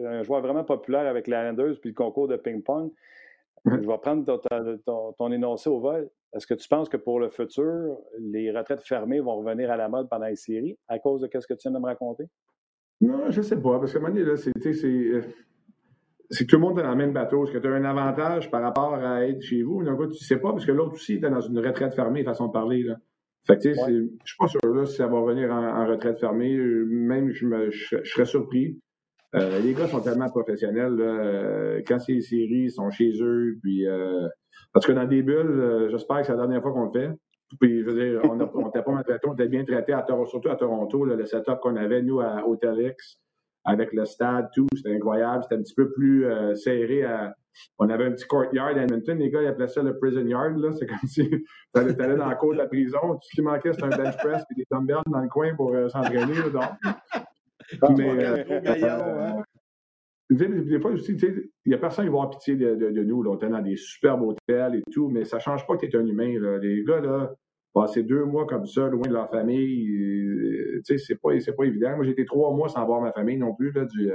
un joueur vraiment populaire avec les Islanders puis le concours de ping-pong. Je vais prendre ton, énoncé au vol. Est-ce que tu penses que pour le futur, les retraites fermées vont revenir à la mode pendant les séries à cause de ce que tu viens de me raconter? Non, je ne sais pas. Parce que à un moment donné, euh, c'est que tout le monde est dans le même bateau. Est-ce que tu as un avantage par rapport à être chez vous? tu ne sais pas, parce que l'autre aussi était dans une retraite fermée, façon de parler. Là. Fait que, ouais. je suis pas sûr là, si ça va revenir en, retraite fermée. Même, je, me, je, serais surpris. Euh, les gars sont tellement professionnels. Là, euh, quand c'est les séries, ils sont chez eux. Puis, euh, parce que dans des bulles, euh, j'espère que c'est la dernière fois qu'on le fait. Puis, je veux dire, on n'était pas maltraité, on était bien traité, à surtout à Toronto. Là, le setup qu'on avait, nous, à Hotel X, avec le stade, tout, c'était incroyable. C'était un petit peu plus serré à, on avait un petit courtyard à Edmonton. Les gars, ils appelaient ça le prison yard. Là. C'est comme si tu allais, dans la cour de la prison. Tout ce qui manquait, c'était un bench press et des dumbbells dans le coin pour euh, s'entraîner. Mais, euh, des fois aussi, il n'y a personne qui va avoir pitié de, de, nous. Là. On était dans des superbes hôtels et tout, mais ça ne change pas que tu es un humain. Là. Les gars, là, passer deux mois comme ça, loin de leur famille, euh, c'est pas, pas évident. Moi, j'ai été trois mois sans voir ma famille non plus. Là, du,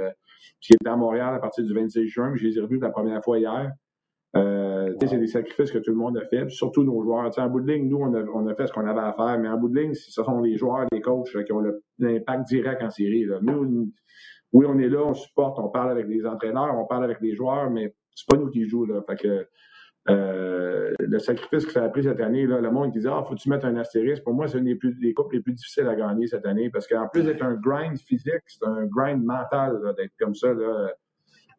qui est à Montréal à partir du 26 juin. Je les ai revus la première fois hier. Euh, C'est des sacrifices que tout le monde a fait, surtout nos joueurs. en bout de ligne, nous, on a, on a fait ce qu'on avait à faire, mais en bout de ligne, ce sont les joueurs, les coachs qui ont l'impact direct en série. Là. Nous, oui, on est là, on supporte, on parle avec les entraîneurs, on parle avec les joueurs, mais c'est pas nous qui jouons. Là. Fait que, euh, le sacrifice que ça a pris cette année, là, le monde qui dit Ah, faut-tu mettre un astérisque? Pour moi, c'est une des, plus, des coupes les plus difficiles à gagner cette année parce qu'en plus d'être un grind physique, c'est un grind mental d'être comme ça. Là.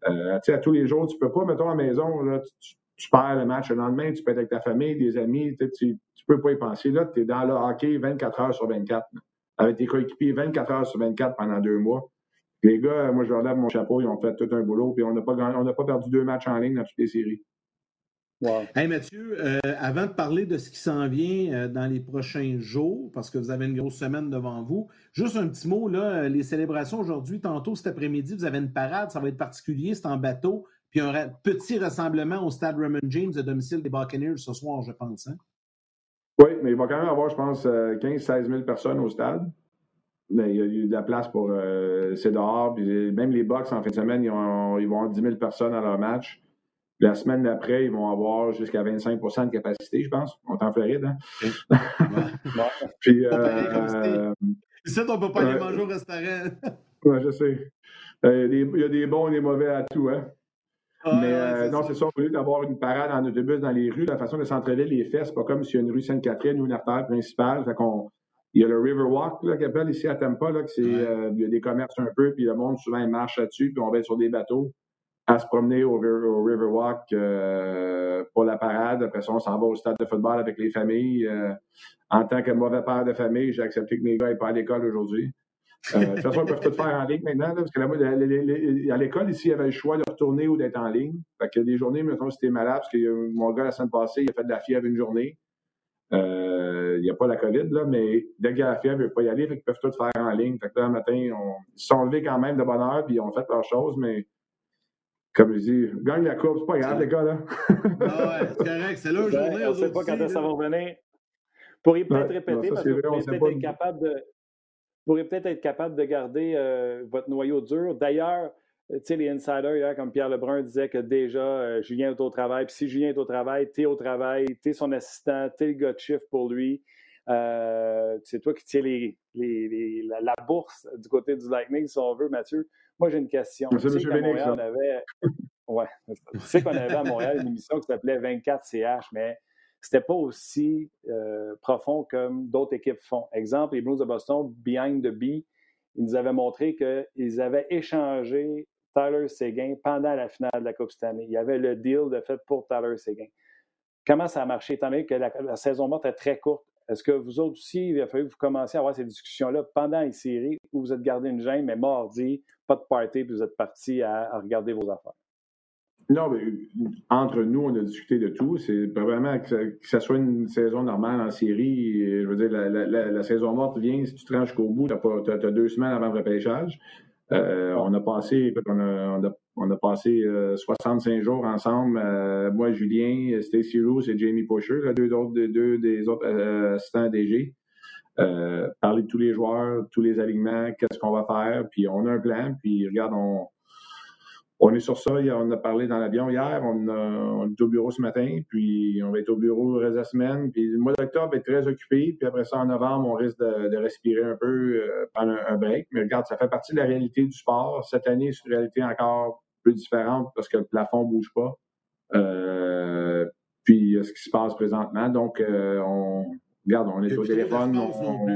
Euh, à tous les jours, tu peux pas, mettons, à la maison, là, tu, perds le match le lendemain, tu peux être avec ta famille, des amis, tu, tu peux pas y penser. Là, tu es dans le hockey 24 heures sur 24, avec tes coéquipiers 24 heures sur 24 pendant deux mois. Les gars, moi, je leur lève mon chapeau, ils ont fait tout un boulot, puis on n'a pas, pas perdu deux matchs en ligne dans toutes les séries. Hey Mathieu, euh, avant de parler de ce qui s'en vient euh, dans les prochains jours, parce que vous avez une grosse semaine devant vous, juste un petit mot, là, euh, les célébrations aujourd'hui, tantôt cet après-midi, vous avez une parade, ça va être particulier, c'est en bateau, puis un petit rassemblement au stade Raymond James à domicile des Buccaneers ce soir, je pense. Hein? Oui, mais il va quand même avoir, je pense, 15-16 000 personnes au stade. Mais il y a eu de la place pour. c'est dehors. Puis même les Bucks, en fin de semaine, ils, vont avoir 10 000 personnes à leur match. La semaine d'après, ils vont avoir jusqu'à 25% de capacité, je pense. On est en Floride, hein? Puis, euh, Ici, on ne peut pas aller manger au restaurant. oui, je sais. Euh, il y a des bons et des mauvais à tout, hein? Mais euh, non, c'est ça. Au lieu d'avoir une parade en autobus dans les rues, la façon de s'entrailer les fesses, c'est pas comme s'il y a une rue Sainte-Catherine ou une artère principale. Fait qu'on, il y a le Riverwalk, là, appelle ici à Tampa, là, que c'est, il y a des commerces un peu, puis le monde souvent marche là-dessus, puis on va être sur des bateaux à se promener au, Riverwalk euh, pour la parade. Après ça, on s'en va au stade de football avec les familles. Euh, en tant que mauvais père de famille, j'ai accepté que mes gars n'aient pas à l'école aujourd'hui. Euh, de toute façon, ils peuvent tout faire en ligne maintenant, parce que à l'école, ici, il y avait le choix de retourner ou d'être en ligne. Fait que des journées, mettons, t'es malade, parce que mon gars, la semaine passée, il a fait de la fièvre une journée. il n'y a pas la COVID, là, mais dès qu'il y a la fièvre, il ne veut pas y aller, fait qu'ils peuvent tout faire en ligne. Fait que là, le matin, ils se sont levés quand même de bonne heure, puis ils ont fait leurs choses, mais comme je dis, gagne la course, c'est pas grave, les gars, là. ah ouais, c'est correct, c'est leur journée. On ne sait pas quand ça va revenir. Vous pourriez peut-être répéter, parce que vous pourriez peut-être être capable de. pourriez peut-être être capable de garder euh, votre noyau dur. D'ailleurs, tu sais, les insiders, hier, comme Pierre Lebrun disait que déjà, euh, Julien est au travail. Puis si Julien est au travail, tu es au travail, tu es son assistant, tu es le gars de chiffre pour lui. Euh, c'est toi qui tiens les, les, la, bourse du côté du Lightning, si on veut, Mathieu. Moi, j'ai une question. Tu sais Montréal, on avait... ouais. Tu sais qu'on avait à Montréal une émission qui s'appelait 24CH, mais c'était pas aussi euh, profond comme d'autres équipes font. Exemple, les Blues de Boston, Behind the Bee, ils nous avaient montré qu'ils avaient échangé Tyler Seguin pendant la finale de la Coupe cette année. Il y avait le deal de fait pour Tyler Seguin. Comment ça a marché, étant donné que la, la saison morte est très courte? Est-ce que vous autres aussi, il a fallu que vous commenciez à avoir ces discussions-là pendant les séries où vous êtes gardé une gêne, mais mardi, pas de party, puis vous êtes parti à, regarder vos affaires? Non, mais entre nous, on a discuté de tout. C'est vraiment que ça, soit une saison normale en série. Je veux dire, la, saison morte vient, si tu tranches jusqu'au bout, tu as, deux semaines avant le repêchage. Euh, on a passé, on a, on a, passé 65 euh, jours ensemble, euh, moi, Julien, Stacey Roos et Jamie Pusher, deux, autres, deux des autres assistants DG. Parler de tous les joueurs, tous les alignements, qu'est-ce qu'on va faire, puis on a un plan, puis regarde, on, on est sur ça. On a parlé dans l'avion hier. On, est au bureau ce matin. Puis on va être au bureau reste de la semaine. Puis le mois d'octobre est très occupé. Puis après ça, en novembre, on risque de, respirer un peu, euh, pendant un, break. Mais regarde, ça fait partie de la réalité du sport. Cette année, c'est une réalité encore peu différente parce que le plafond ne bouge pas. Euh, puis ce qui se passe présentement. Donc, euh, on regarde, on est au téléphone. On,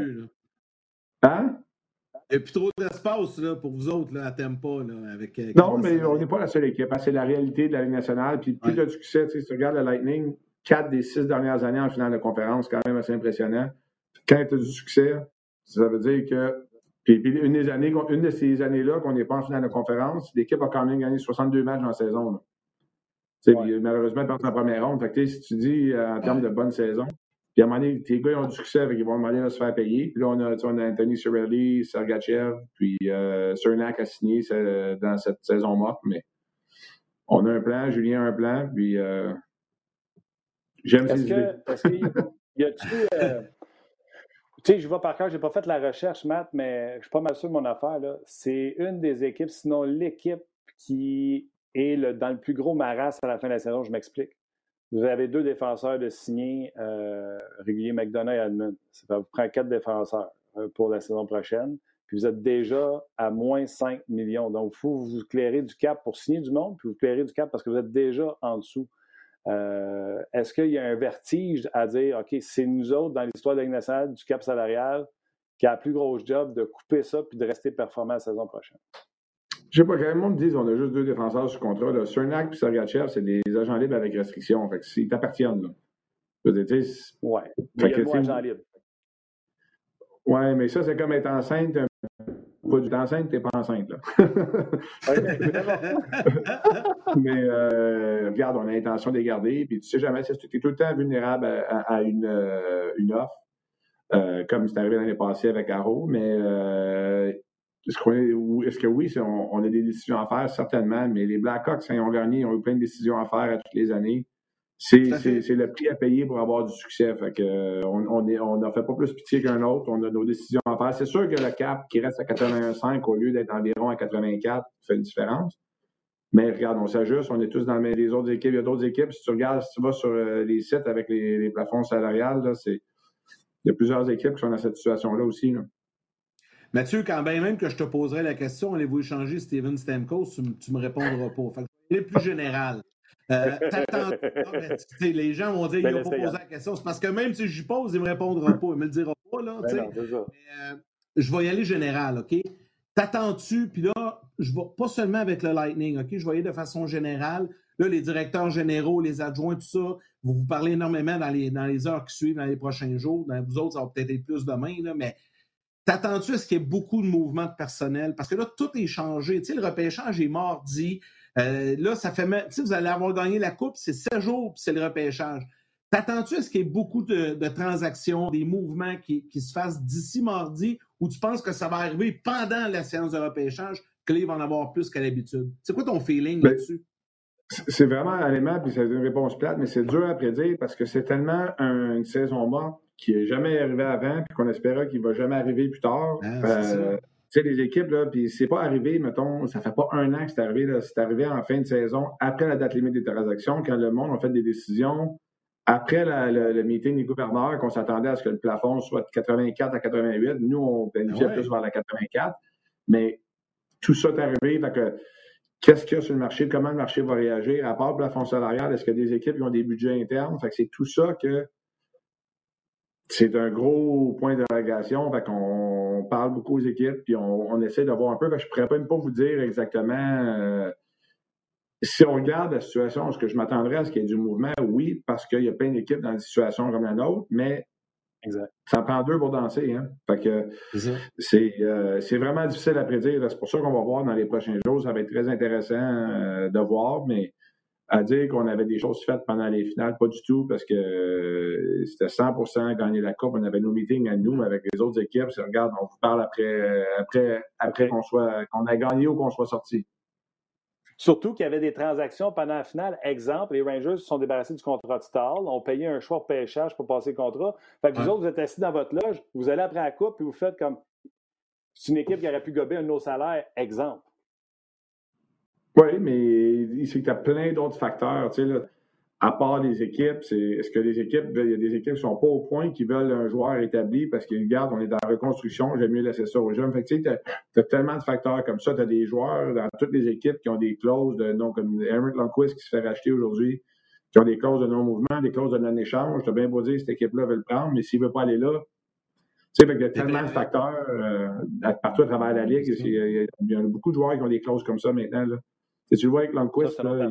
Hein? Il n'y a plus trop d'espace pour vous autres là, à Tempa. Là, avec, euh, non, mais on n'est pas la seule équipe. Hein. C'est la réalité de la Ligue nationale. Puis plus tu as du succès, si tu regardes le Lightning, quatre des six dernières années en finale de conférence, quand même assez impressionnant. Quand tu as du succès, ça veut dire que. Puis, une des années, une de ces années-là qu'on n'est pas en finale de conférence, l'équipe a quand même gagné 62 matchs la saison. Ouais. Malheureusement, elle en première ronde. Fait que, si tu dis euh, en termes de bonne saison, puis à un moment donné, tes gars ils ont du succès, avec ils vont demander de se faire payer. Puis là, on a, on a Anthony Cirelli, Sergachev, puis euh, Cernak a signé dans cette saison morte. Mais on a un plan, Julien a un plan, puis euh, j'aime ces idées. Est-ce qu'il y a-tu. Euh, Tu sais, je vois par cœur, je n'ai pas fait la recherche, Matt, mais je suis pas mal sûr de mon affaire. C'est une des équipes, sinon l'équipe qui est le, dans le plus gros maras à la fin de la saison. Je m'explique. Vous avez deux défenseurs de signer euh, régulier McDonough et Edmund. Ça vous prend quatre défenseurs euh, pour la saison prochaine. Puis vous êtes déjà à moins 5 millions. Donc, il faut vous clairer du cap pour signer du monde, puis vous clairer du cap parce que vous êtes déjà en dessous. Euh, est-ce qu'il y a un vertige à dire, OK, c'est nous autres dans l'histoire de la nationale du cap salarial qui a la plus grosse job de couper ça puis de rester performant la saison prochaine? Je sais pas, quand le dit qu'on a juste deux défenseurs sur contrat, là, Cernak et Sergachev, c'est des agents libres avec restriction. Fait que s'ils t'appartiennent, là. Je veux dire, ouais. Agent libre. Ouais, mais ça, c'est comme être enceinte. Pas du temps enceinte, t'es pas enceinte, là. mais euh, regarde, on a l'intention de les garder, puis tu sais jamais, tu es tout le temps vulnérable à, une, euh, une offre, euh, comme c'est arrivé l'année passée avec Arrow, mais euh, est-ce que oui, on, a des décisions à faire, certainement, mais les Blackhawks, quand ils ont gagné, ils ont eu plein de décisions à faire à toutes les années. C'est le prix à payer pour avoir du succès. Fait que, on n'a on fait pas plus pitié qu'un autre. On a nos décisions à faire. C'est sûr que le cap qui reste à 81,5 au lieu d'être environ à 84 fait une différence. Mais regarde, on s'ajuste. On est tous dans les autres équipes. Il y a d'autres équipes. Si tu regardes, si tu vas sur euh, les sites avec les, plafonds salariales, il y a plusieurs équipes qui sont dans cette situation-là aussi. Mathieu, quand même que je te poserai la question, allez-vous échanger Steven Stamkos, tu, me répondras pas. Fait que, plus général. Euh, les gens vont dire qu'ils n'ont pas posé la question. C'est parce que même si je lui pose, il ne me répondra pas. Il ne me le dira pas. Là, ben euh, je vais y aller général, OK? T'attends-tu? Puis là, je vais pas seulement avec le Lightning, OK? Je vais y aller de façon générale. Là, les directeurs généraux, les adjoints, tout ça, vous vous parlez énormément dans les, dans les heures qui suivent, dans les prochains jours. Dans vous autres, ça va peut-être être plus demain, là, mais T'attends-tu à ce qu'il y ait beaucoup de mouvements de personnel? Parce que là, tout est changé. Tu sais, le repêchage est mardi. Euh, là, ça fait. Tu sais, vous allez avoir gagné la Coupe, c'est sept jours, puis c'est le repêchage. T'attends-tu à ce qu'il y ait beaucoup de, transactions, des mouvements qui, se fassent d'ici mardi, ou tu penses que ça va arriver pendant la séance de repêchage, que là, il va en avoir plus qu'à l'habitude? C'est quoi ton feeling ben, là-dessus? C'est vraiment un élément, puis c'est une réponse plate, mais c'est dur à prédire parce que c'est tellement une saison morte qui n'est jamais arrivé avant, puis qu'on espérait qu'il ne va jamais arriver plus tard. Ah, euh, tu sais, les équipes, là, puis c'est pas arrivé, mettons, ça fait pas un an que c'est arrivé, c'est arrivé en fin de saison, après la date limite des transactions, quand le monde a fait des décisions, après le, meeting des gouverneurs, qu'on s'attendait à ce que le plafond soit de 84 à 88. Nous, on planifiait ah plus vers la 84. Mais tout ça est arrivé, fait que qu'est-ce qu'il y a sur le marché, comment le marché va réagir, à part le plafond salarial, est-ce a des équipes qui ont des budgets internes? Fait que c'est tout ça que c'est un gros point d'interrogation. Fait qu'on parle beaucoup aux équipes, puis on, essaie de voir un peu. Fait que je ne pourrais même pas vous dire exactement. Euh, si on regarde la situation, est-ce que je m'attendrais à ce qu'il y ait du mouvement? Oui, parce qu'il y a plein d'équipes dans des situations comme la nôtre, mais ça prend deux pour danser. Hein? Fait que euh, c'est vraiment difficile à prédire. C'est pour ça qu'on va voir dans les prochains jours. Ça va être très intéressant euh, de voir, mais à dire qu'on avait des choses faites pendant les finales, pas du tout, parce que euh, c'était 100% gagner la Coupe. On avait nos meetings à nous avec les autres équipes. regarde, on vous parle après, après, après qu'on soit, qu'on a gagné ou qu'on soit sorti. Surtout qu'il y avait des transactions pendant la finale. Exemple, les Rangers se sont débarrassés du contrat de Stall, ont payé un choix de pêchage pour passer le contrat. Fait que vous autres, vous êtes assis dans votre loge, vous allez après la coupe, puis vous faites comme. C'est une équipe qui aurait pu gober un de nos salaires. Exemple. Oui, mais c'est que tu as plein d'autres facteurs. Tu sais, là, à part les équipes, c'est est-ce que les équipes, il y a des équipes qui sont pas au point, qui veulent un joueur établi parce qu'ils regardent, on est dans la reconstruction, j'aime mieux laisser ça aux jeunes. Fait tu sais, as, tellement de facteurs comme ça. Tu as des joueurs dans toutes les équipes qui ont des clauses de non, comme Eric Lundqvist qui se fait racheter aujourd'hui, qui ont des clauses de non-mouvement, des clauses de non-échange. Tu as bien beau dire cette équipe-là veut le prendre, mais s'il veut pas aller là, tu sais, il y a tellement de facteurs euh, partout à travers la ligue. Il y, a, beaucoup de joueurs qui ont des clauses comme ça maintenant. Là. Tu le vois avec Lundqvist, là,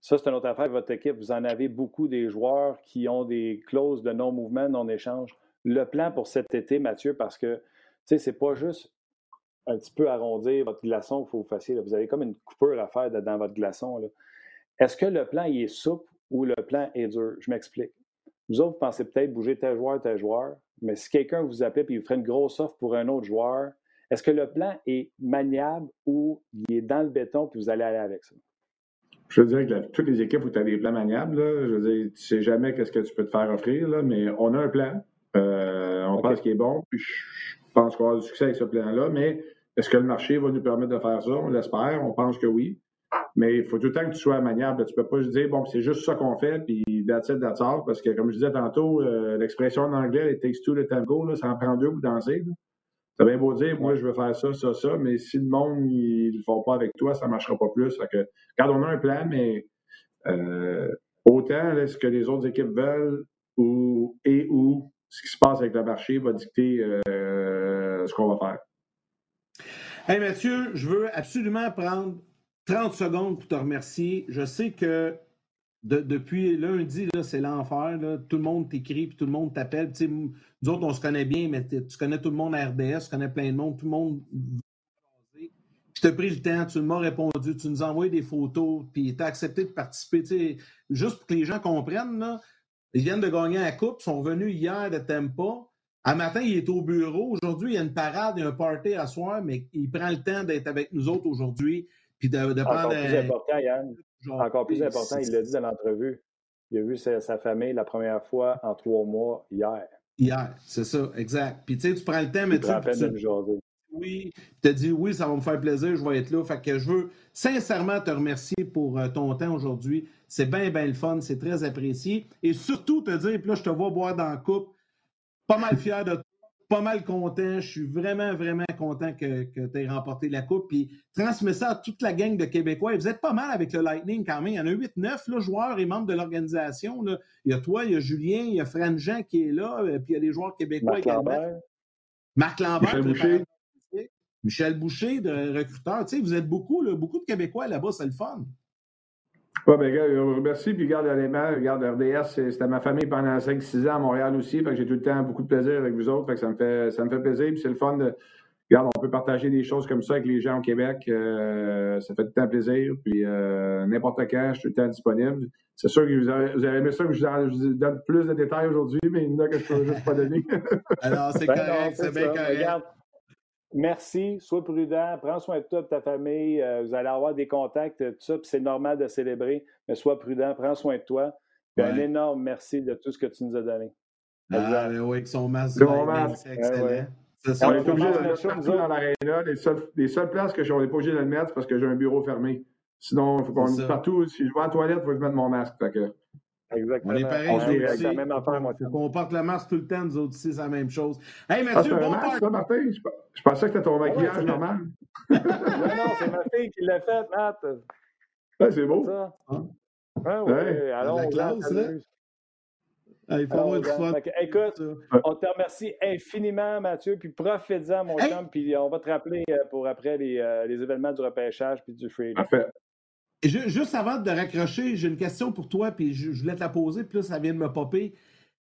Ça, c'est une autre affaire. Votre équipe, vous en avez beaucoup des joueurs qui ont des clauses de non-mouvement, non-échange. Le plan pour cet été, Mathieu, parce que, tu sais, c'est pas juste un petit peu arrondir votre glaçon qu'il faut vous fassiez. Vous avez comme une coupure à faire dans votre glaçon. Est-ce que le plan il est souple ou le plan est dur? Je m'explique. Vous autres, vous pensez peut-être bouger tel joueur, tel joueur, mais si quelqu'un vous appelle et vous ferait une grosse offre pour un autre joueur, est-ce que le plan est maniable ou il est dans le béton puis vous allez aller avec ça? Je veux dire que toutes les équipes où tu as des plans maniables, je veux dire, tu sais jamais qu'est-ce que tu peux te faire offrir, là, mais on a un plan. Euh, On pense qu'il est bon. Puis je pense qu'on avoir du succès avec ce plan-là. Mais est-ce que le marché va nous permettre de faire ça? On l'espère. On pense que oui. Mais il faut tout le temps que tu sois maniable. Tu ne peux pas juste dire, bon, c'est juste ça qu'on fait, puis that's it, that's all. Parce que, comme je disais tantôt, euh, l'expression en anglais, it takes two to tango, là, ça en prend deux pour danser. As bien beau dire, moi, je veux faire ça, ça, ça, mais si le monde, ils ne le font pas avec toi, ça ne marchera pas plus. Que, quand on a un plan, mais euh, autant ce que les autres équipes veulent ou, et ou ce qui se passe avec le marché va dicter euh, ce qu'on va faire. Hey Mathieu, je veux absolument prendre 30 secondes pour te remercier. Je sais que depuis lundi, c'est l'enfer. Tout le monde t'écrit, puis tout le monde t'appelle. Nous autres, on se connaît bien, mais tu connais tout le monde à RDS, tu connais plein de monde, tout le monde. Je t'ai pris le temps, tu m'as répondu, tu nous as envoyé des photos, puis tu as accepté de participer. Juste pour que les gens comprennent, là, ils viennent de gagner la coupe, sont venus hier de Tempa. Un matin, il est au bureau. Aujourd'hui, il y a une parade, il y a un party à soir, mais il prend le temps d'être avec nous autres aujourd'hui. Puis de, de Encore plus important, Yann. Encore plus important, il l'a dit dans l'entrevue. Il a vu sa, famille la première fois en trois mois hier. Hier, c'est ça, exact. Puis tu sais, tu prends le temps, mais tu. Tu oui, tu as dit oui, ça va me faire plaisir, je vais être là. Fait que je veux sincèrement te remercier pour euh, ton temps aujourd'hui. C'est bien, bien le fun, c'est très apprécié. Et surtout te dire, puis là, je te vois boire dans la coupe, pas mal fier de toi pas mal content. Je suis vraiment, vraiment content que, que tu aies remporté la Coupe. Puis transmets ça à toute la gang de Québécois. vous êtes pas mal avec le Lightning quand même. Il y en a 8-9 joueurs et membres de l'organisation. Il y a toi, il y a Julien, il y a Fran Jean qui est là, euh, puis il y a des joueurs québécois Marc également. Lambert. Marc Lambert. Michel Boucher. Michel Boucher, de recruteur. Tu sais, vous êtes beaucoup, beaucoup de Québécois là-bas, c'est le fun. Oui, bien, regarde, merci. Puis, regarde, honnêtement, regarde, RDS, c'était ma famille pendant 5-6 ans à Montréal aussi. Fait que j'ai tout le temps beaucoup de plaisir avec vous autres. Fait que ça me fait, ça me fait plaisir. Puis, c'est le fun de. Regarde, on peut partager des choses comme ça avec les gens au Québec. Euh, ça fait tout le temps plaisir. Puis, euh, n'importe quand, je suis tout le temps disponible. C'est sûr que vous avez, vous avez aimé ça que je vous donne plus de détails aujourd'hui, mais il y en a que je ne peux juste pas donner. Alors, c'est Ben correct, c'est bien correct. Regarde, Merci, sois prudent, prends soin de toi, de ta famille. euh, vous allez avoir des contacts, tout ça, puis c'est normal de célébrer, mais sois prudent, prends soin de toi. Puis un énorme merci de tout ce que tu nous as donné. Ah, oui, avec son masque. C'est excellent. Ouais, On ça. Ouais, est obligé de le mettre partout dans l'aréna. Les seules, les seules places que je n'est pas obligé de le mettre, c'est parce que j'ai un bureau fermé. Sinon, il faut qu'on ça. partout. Si je vais à la toilette, il faut que je mette mon masque. Fait que, Exactement. On est pareil, On est avec aussi. la même affaire, moi. Qu'on porte le masque tout le temps, nous autres aussi, c'est la même chose. Hey ah, Mathieu, un bon masque, ça, Martin? Je, je pensais que c'était ton maquillage c'est- normal. Non, non, c'est ma fille qui l'a fait, Matt. Ouais, c'est beau. Ça. Hein? Ah, oui, Ouais. allons, La on classe, là. Ah, il faut Alors, avoir du fun. écoute. On te remercie infiniment, Mathieu, puis profite-en, mon Hey! chum, puis on va te rappeler euh, pour après les, euh, les événements du repêchage puis du free. Parfait. Juste avant de raccrocher, j'ai une question pour toi, puis je, voulais te la poser, puis là, ça vient de me popper.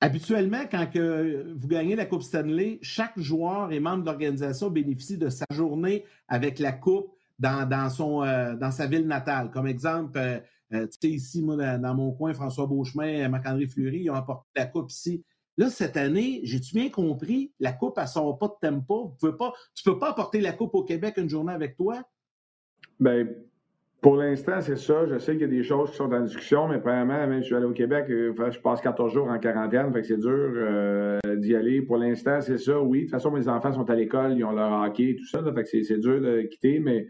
Habituellement, quand que vous gagnez la Coupe Stanley, chaque joueur et membre de l'organisation bénéficie de sa journée avec la Coupe dans, dans, son, euh, dans sa ville natale. Comme exemple, euh, euh, tu sais, ici, moi, dans, mon coin, François Beauchemin, Marc-André Fleury, ils ont apporté la Coupe ici. Là, cette année, j'ai-tu bien compris, la Coupe, elle sort pas de tempo? Pas, tu peux pas apporter la Coupe au Québec une journée avec toi? Ben, pour l'instant, c'est ça. Je sais qu'il y a des choses qui sont en discussion, mais premièrement, même si je suis allé au Québec, euh, je passe 14 jours en quarantaine, fait que c'est dur euh, d'y aller. Pour l'instant, c'est ça, oui. De toute façon, mes enfants sont à l'école, ils ont leur hockey, tout ça, là, fait que c'est, dur de quitter, mais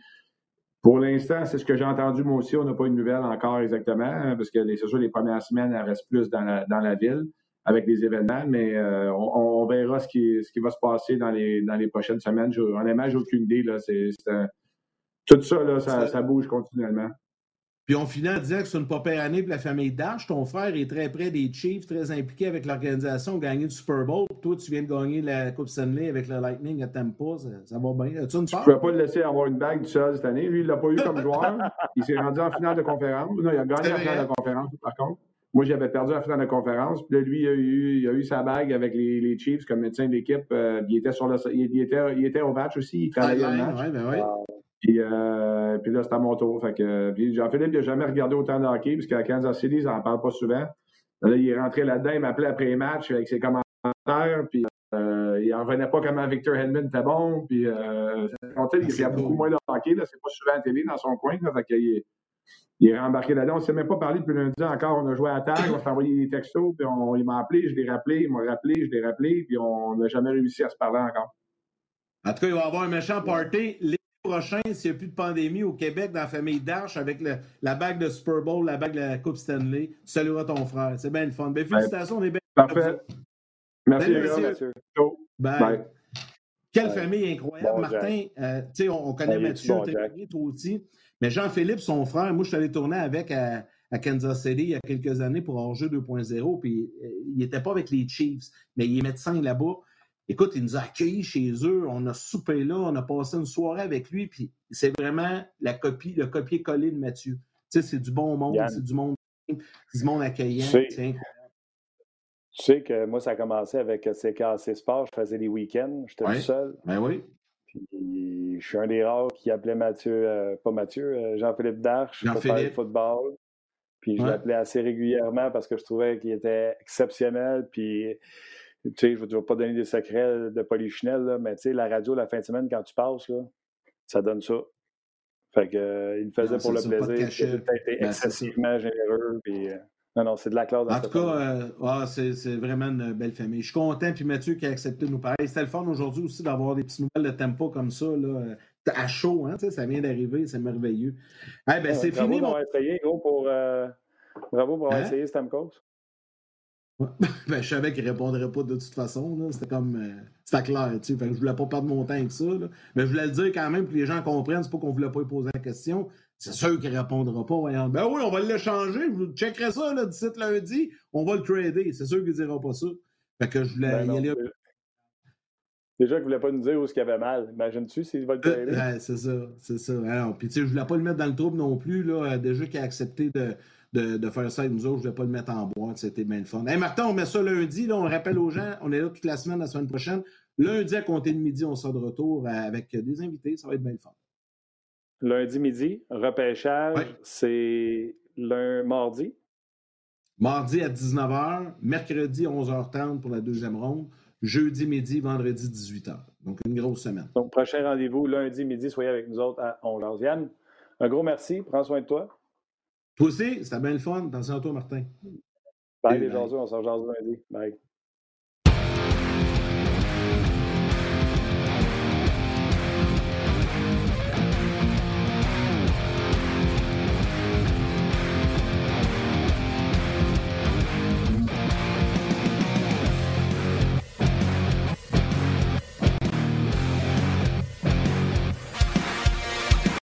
pour l'instant, c'est ce que j'ai entendu moi aussi. On n'a pas une nouvelle encore exactement, hein, parce que c'est sûr, les premières semaines, elles restent plus dans la, dans la ville avec les événements, mais euh, on, verra ce qui, ce qui va se passer dans les, dans les prochaines semaines. Honnêtement, j'ai aucune idée. Là. C'est, tout ça, là, ça, bouge continuellement. Puis on finit en disant que c'est une pas pire année pour la famille Dash. Ton frère est très près des Chiefs, très impliqué avec l'organisation, gagné le Super Bowl. Toi, tu viens de gagner la Coupe Stanley avec le Lightning à Tampa. Ça, ça va bien. As-tu une Je ne pouvais pas le laisser avoir une bague du seul cette année. Lui, il ne l'a pas eu comme joueur. Il s'est rendu en finale de conférence. Non, il a gagné en finale de conférence, par contre. Moi, j'avais perdu en finale de conférence. Puis là, lui, il a eu, il a eu sa bague avec les, les Chiefs comme médecin de l'équipe. Euh, il, était sur le, il, il était, il était au match aussi. Il travaillait au match. Ouais, ben ouais. Puis, euh, puis là, c'était à mon tour. Fait que, puis Jean-Philippe n'a jamais regardé autant de hockey, parce qu'à Kansas City, ils n'en parlent pas souvent. Là, il est rentré là-dedans, il m'appelait après les matchs avec ses commentaires, puis euh, il n'en revenait pas comment Victor Hedman était bon. Puis, euh, il c'est regarde beaucoup moins de hockey, là, c'est pas souvent à télé dans son coin. Là, fait est- il est rembarqué là-dedans. On ne s'est même pas parlé depuis lundi encore. On a joué à tag, on s'est envoyé des textos, puis on, il m'a appelé, je l'ai rappelé, il m'a rappelé, je l'ai rappelé, puis on n'a jamais réussi à se parler encore. En tout cas, il va y avoir un méchant party prochain, s'il n'y a plus de pandémie au Québec, dans la famille Darche, avec le, la bague de Super Bowl, la bague de la Coupe Stanley. Tu salueras ton frère. C'est bien le fun. Ben, félicitations, on est bien. Parfait. Merci, Salut, les gars. monsieur. Bye. Bye. Quelle famille incroyable, Bon, Martin. Euh, on, on connaît Mathieu, bon, toi aussi. Mais Jean-Philippe, son frère, moi, je suis allé tourner avec à, à Kansas City il y a quelques années pour Hors-jeu 2.0, puis euh, il n'était pas avec les Chiefs, mais il est médecin là-bas. Écoute, il nous a accueillis chez eux, on a soupé là, on a passé une soirée avec lui, puis c'est vraiment la copie, le copier-coller de Mathieu. Tu sais, c'est du bon monde, c'est du monde, du monde accueillant. C'est incroyable. Tu sais que moi, ça a commencé avec CKC Sport. Je faisais des week-ends. J'étais tout seul. Ben oui. Puis je suis un des rares qui appelait Mathieu, euh, pas Mathieu, euh, Jean-Philippe Darche pour Jean-Philippe. parler de football. Puis je Ouais. l'appelais assez régulièrement parce que je trouvais qu'il était exceptionnel. Puis, tu sais, je ne vais pas donner des secrets de polichinelle, là, mais tu sais, la radio, la fin de semaine, quand tu passes, là, ça donne ça. Fait que, euh, il le faisait Non, pour le plaisir. Il a été excessivement généreux. Puis, euh, non, non, c'est de la classe. En tout cas, euh, ah, c'est c'est vraiment une belle famille. Je suis content, puis Mathieu qui a accepté de nous parler. C'était le fun aujourd'hui aussi d'avoir des petites nouvelles de tempo comme ça, là, à chaud, hein, ça vient d'arriver, c'est merveilleux. Eh ben, Ouais, c'est bravo fini, mon... d'avoir essayé, gros, pour. Bravo pour avoir Hein? essayé Stamkos. Ouais. ben, je savais qu'il ne répondrait pas de toute façon. là. C'était comme. euh, C'était clair. Tu sais. Fait que je voulais pas perdre mon temps avec ça. là. Mais je voulais le dire quand même pour que les gens comprennent. C'est pas qu'on voulait pas lui poser la question. C'est sûr qu'il répondra pas. Voyons. Ben oui, on va l'échanger. Je vous checkerai ça là, d'ici lundi. On va le trader. C'est sûr qu'il dira pas ça. Fait que je voulais Ben y aller. Déjà qu'il ne voulait pas nous dire où ce qu'il avait mal. Imagines-tu s'il va le trader? Ouais, c'est ça, c'est ça. Alors, puis tu sais, je voulais pas le mettre dans le trouble non plus. Là, Euh, déjà qu'il a accepté de, de, de faire ça avec nous autres, je voulais pas le mettre en boîte. C'était bien le fun. Hey, Martin, on met ça lundi. Là, on rappelle aux gens, on est là toute la semaine, la semaine prochaine. Lundi, à compter de midi, on sort de retour euh, avec des invités. Ça va être bien le fun. Lundi midi, repêchage, Ouais. c'est lundi, mardi? Mardi à 19h, mercredi 11h30 pour la deuxième ronde, jeudi midi, vendredi 18h. Donc, une grosse semaine. Donc, prochain rendez-vous, lundi midi, soyez avec nous autres à 11h. Yann, un gros merci. Prends soin de toi. Toi aussi, c'était bien le fun. Attention à toi, Martin. Bye, les jaseux. On se rejoint lundi. Bye.